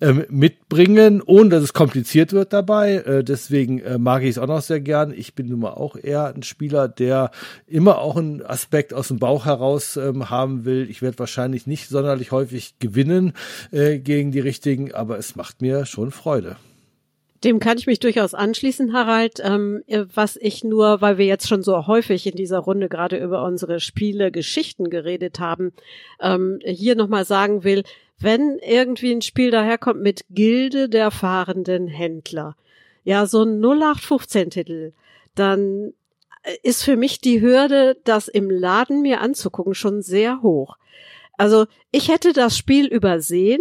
ähm, mitbringen, ohne dass es kompliziert wird dabei. Äh, deswegen äh, mag ich es auch noch sehr gern. Ich bin nun mal auch eher ein Spieler, der immer auch einen Aspekt aus dem Bauch heraus ähm, haben will. Ich werde wahrscheinlich nicht sonderlich häufig gewinnen äh, gegen die richtigen, aber es macht mir schon Freude. Dem kann ich mich durchaus anschließen, Harald. Ähm, was ich nur, weil wir jetzt schon so häufig in dieser Runde gerade über unsere Spiele, Geschichten geredet haben, ähm, hier nochmal sagen will, wenn irgendwie ein Spiel daherkommt mit Gilde der fahrenden Händler, ja, so ein 0815-Titel, dann ist für mich die Hürde, das im Laden mir anzugucken, schon sehr hoch. Also ich hätte das Spiel übersehen,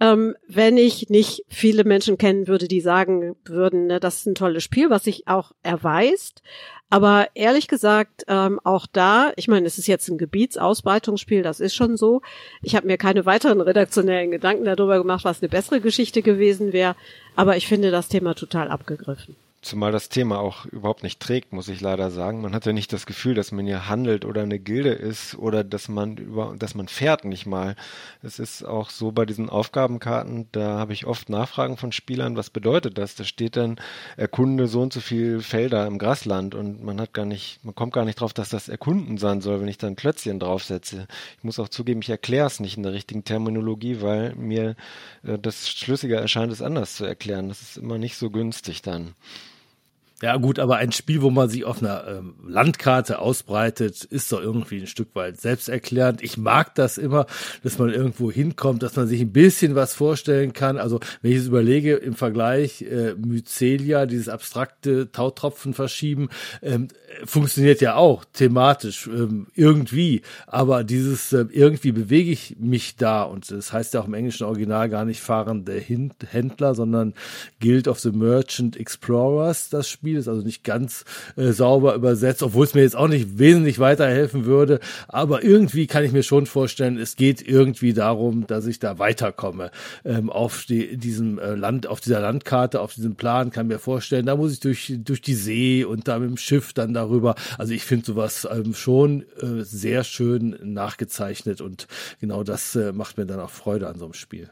ähm, wenn ich nicht viele Menschen kennen würde, die sagen würden, ne, das ist ein tolles Spiel, was sich auch erweist. Aber ehrlich gesagt, ähm, auch da, ich meine, es ist jetzt ein Gebietsausbreitungsspiel, das ist schon so. Ich habe mir keine weiteren redaktionellen Gedanken darüber gemacht, was eine bessere Geschichte gewesen wäre. Aber ich finde das Thema total abgegriffen. Zumal das Thema auch überhaupt nicht trägt, muss ich leider sagen. Man hat ja nicht das Gefühl, dass man hier handelt oder eine Gilde ist oder dass man über, dass man fährt nicht mal. Es ist auch so bei diesen Aufgabenkarten, da habe ich oft Nachfragen von Spielern, was bedeutet das? Da steht dann, erkunde so und so viel Felder im Grasland und man hat gar nicht, man kommt gar nicht drauf, dass das erkunden sein soll, wenn ich dann Klötzchen draufsetze. Ich muss auch zugeben, ich erkläre es nicht in der richtigen Terminologie, weil mir äh, das schlüssiger erscheint, es anders zu erklären. Das ist immer nicht so günstig dann. Ja gut, aber ein Spiel, wo man sich auf einer ähm, Landkarte ausbreitet, ist doch irgendwie ein Stück weit selbsterklärend. Ich mag das immer, dass man irgendwo hinkommt, dass man sich ein bisschen was vorstellen kann. Also wenn ich es überlege, im Vergleich äh, Mycelia, dieses abstrakte Tautropfen verschieben, ähm, funktioniert ja auch thematisch ähm, irgendwie. Aber dieses äh, irgendwie bewege ich mich da und das heißt ja auch im englischen Original gar nicht fahrende Händler, sondern Guild of the Merchant Explorers, das Spiel Spiel, ist also nicht ganz äh, sauber übersetzt, obwohl es mir jetzt auch nicht wesentlich weiterhelfen würde. Aber irgendwie kann ich mir schon vorstellen, es geht irgendwie darum, dass ich da weiterkomme. Ähm, auf die, diesem äh, Land, auf dieser Landkarte, auf diesem Plan kann mir vorstellen, da muss ich durch, durch die See und da mit dem Schiff dann darüber. Also ich finde sowas ähm, schon äh, sehr schön nachgezeichnet und genau das äh, macht mir dann auch Freude an so einem Spiel.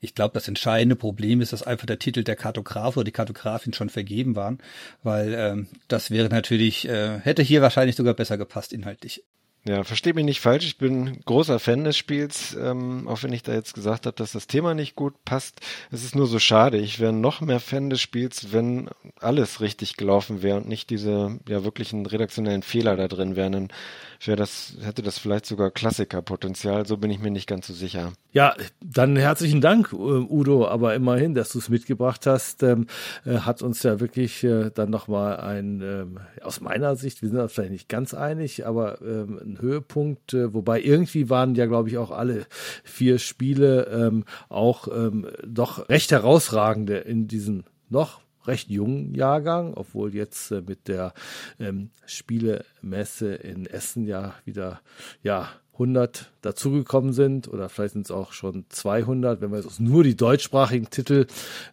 Ich glaube, das entscheidende Problem ist, dass einfach der Titel der Kartograf oder die Kartografin schon vergeben waren, weil ähm, das wäre natürlich, äh, hätte hier wahrscheinlich sogar besser gepasst inhaltlich. Ja, versteht mich nicht falsch. Ich bin großer Fan des Spiels, ähm, auch wenn ich da jetzt gesagt habe, dass das Thema nicht gut passt. Es ist nur so schade. Ich wäre noch mehr Fan des Spiels, wenn alles richtig gelaufen wäre und nicht diese ja wirklichen redaktionellen Fehler da drin wären. Dann wäre das, hätte das vielleicht sogar Klassikerpotenzial. So bin ich mir nicht ganz so sicher. Ja, dann herzlichen Dank, äh, Udo, aber immerhin, dass du es mitgebracht hast, ähm, äh, hat uns ja wirklich äh, dann nochmal ein, ähm, aus meiner Sicht, wir sind uns vielleicht nicht ganz einig, aber ähm, ein Höhepunkt, äh, wobei irgendwie waren ja, glaube ich, auch alle vier Spiele ähm, auch ähm, doch recht herausragende in diesem noch recht jungen Jahrgang, obwohl jetzt äh, mit der ähm, Spielemesse in Essen ja wieder ja 100 dazugekommen sind oder vielleicht sind es auch schon 200, wenn wir jetzt nur die deutschsprachigen Titel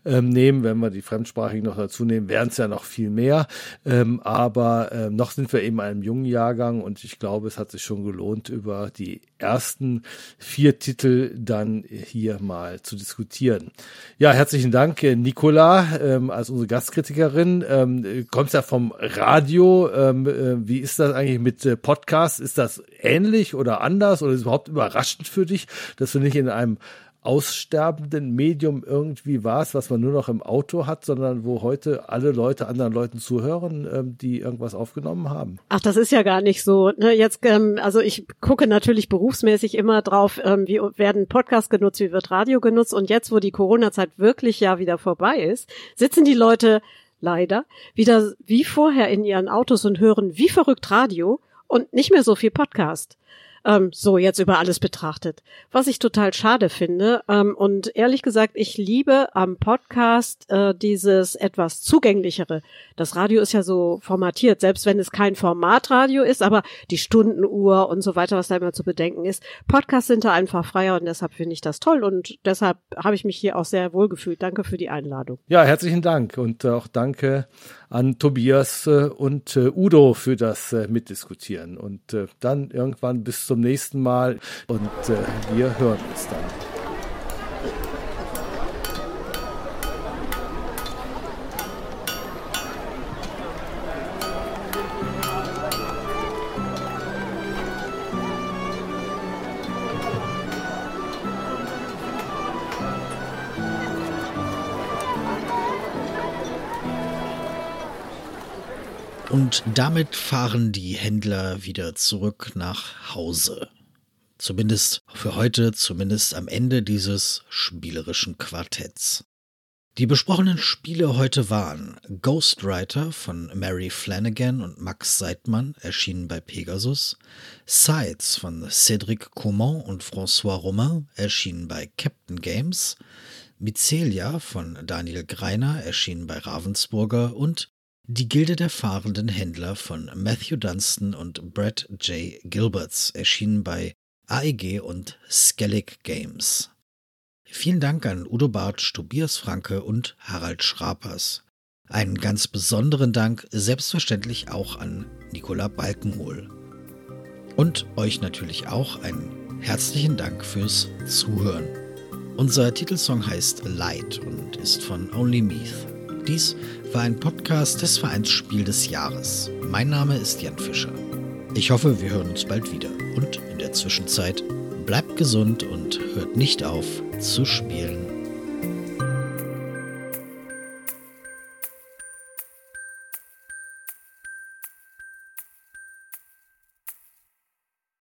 ähm, nehmen, wenn wir die fremdsprachigen noch dazu nehmen, wären es ja noch viel mehr. Ähm, aber ähm, noch sind wir eben einem jungen Jahrgang und ich glaube, es hat sich schon gelohnt, über die ersten vier Titel dann hier mal zu diskutieren. Ja, herzlichen Dank, äh, Nicola, ähm, als unsere Gastkritikerin. Ähm, kommst ja vom Radio. Ähm, äh, wie ist das eigentlich mit äh, Podcasts? Ist das ähnlich oder anders oder ist überhaupt überraschend für dich, dass du nicht in einem aussterbenden Medium irgendwie warst, was man nur noch im Auto hat, sondern wo heute alle Leute anderen Leuten zuhören, ähm, die irgendwas aufgenommen haben. Ach, das ist ja gar nicht so. Ne? Jetzt, ähm, also ich gucke natürlich berufsmäßig immer drauf, ähm, wie werden Podcasts genutzt, wie wird Radio genutzt. Und jetzt, wo die Corona-Zeit wirklich ja wieder vorbei ist, sitzen die Leute leider wieder wie vorher in ihren Autos und hören wie verrückt Radio und nicht mehr so viel Podcast. Ähm, so jetzt über alles betrachtet. Was ich total schade finde. Ähm, und ehrlich gesagt, ich liebe am Podcast äh, dieses etwas zugänglichere. Das Radio ist ja so formatiert, selbst wenn es kein Formatradio ist, aber die Stundenuhr und so weiter, was da immer zu bedenken ist. Podcasts sind da einfach freier und deshalb finde ich das toll und deshalb habe ich mich hier auch sehr wohl gefühlt. Danke für die Einladung. Ja, herzlichen Dank und auch danke an Tobias äh, und äh, Udo für das äh, Mitdiskutieren. Und dann irgendwann bis zum nächsten Mal und wir hören uns dann. Und damit fahren die Händler wieder zurück nach Hause. Zumindest für heute, zumindest am Ende dieses spielerischen Quartetts. Die besprochenen Spiele heute waren Ghostwriter von Mary Flanagan und Max Seidmann, erschienen bei Pegasus, Sides von Cédric Caumont und François Romain, erschienen bei Captain Games, Mycelia von Daniel Greiner, erschienen bei Ravensburger und die Gilde der fahrenden Händler von Matthew Dunstan und Brad J. Gilberts erschienen bei AEG und Skellig Games. Vielen Dank an Udo Bartsch, Tobias Franke und Harald Schrapers. Einen ganz besonderen Dank selbstverständlich auch an Nicola Balkenhol. Und euch natürlich auch einen herzlichen Dank fürs Zuhören. Unser Titelsong heißt Light und ist von Only Meath. Dies war ein Podcast des Vereins Spiel des Jahres. Mein Name ist Jan Fischer. Ich hoffe, wir hören uns bald wieder. Und in der Zwischenzeit bleibt gesund und hört nicht auf zu spielen.